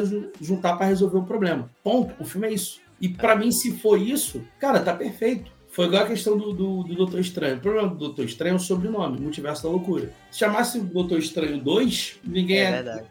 juntar para resolver o problema. Ponto. O filme é isso. E pra mim, se for isso, cara, tá perfeito. Foi igual a questão do, do, do Doutor Estranho. O problema do Doutor Estranho é o sobrenome, Multiverso da Loucura. Se chamasse Doutor Estranho 2, ninguém É ia verdade.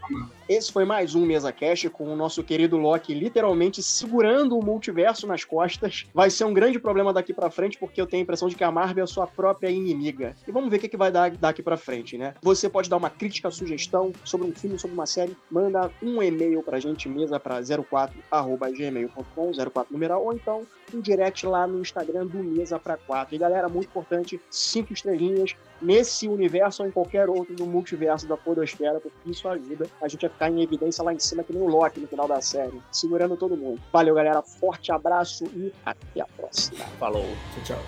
Esse foi mais um Mesa Cast com o nosso querido Loki literalmente segurando o multiverso nas costas. Vai ser um grande problema daqui pra frente, porque eu tenho a impressão de que a Marvel é a sua própria inimiga. E vamos ver o que, que vai dar daqui pra frente, né? Você pode dar uma crítica, sugestão sobre um filme, sobre uma série, manda um e-mail pra gente, mesa pra 04@gmail.com, 04 numeral, ou então um direct lá no Instagram do Mesa pra 4. E galera, muito importante, cinco estrelinhas nesse universo ou em qualquer outro do multiverso da podosfera, porque isso ajuda a gente a ficar em evidência lá em cima, que nem o Loki no final da série, segurando todo mundo. Valeu, galera. Forte abraço e até a próxima. Falou. Tchau, tchau.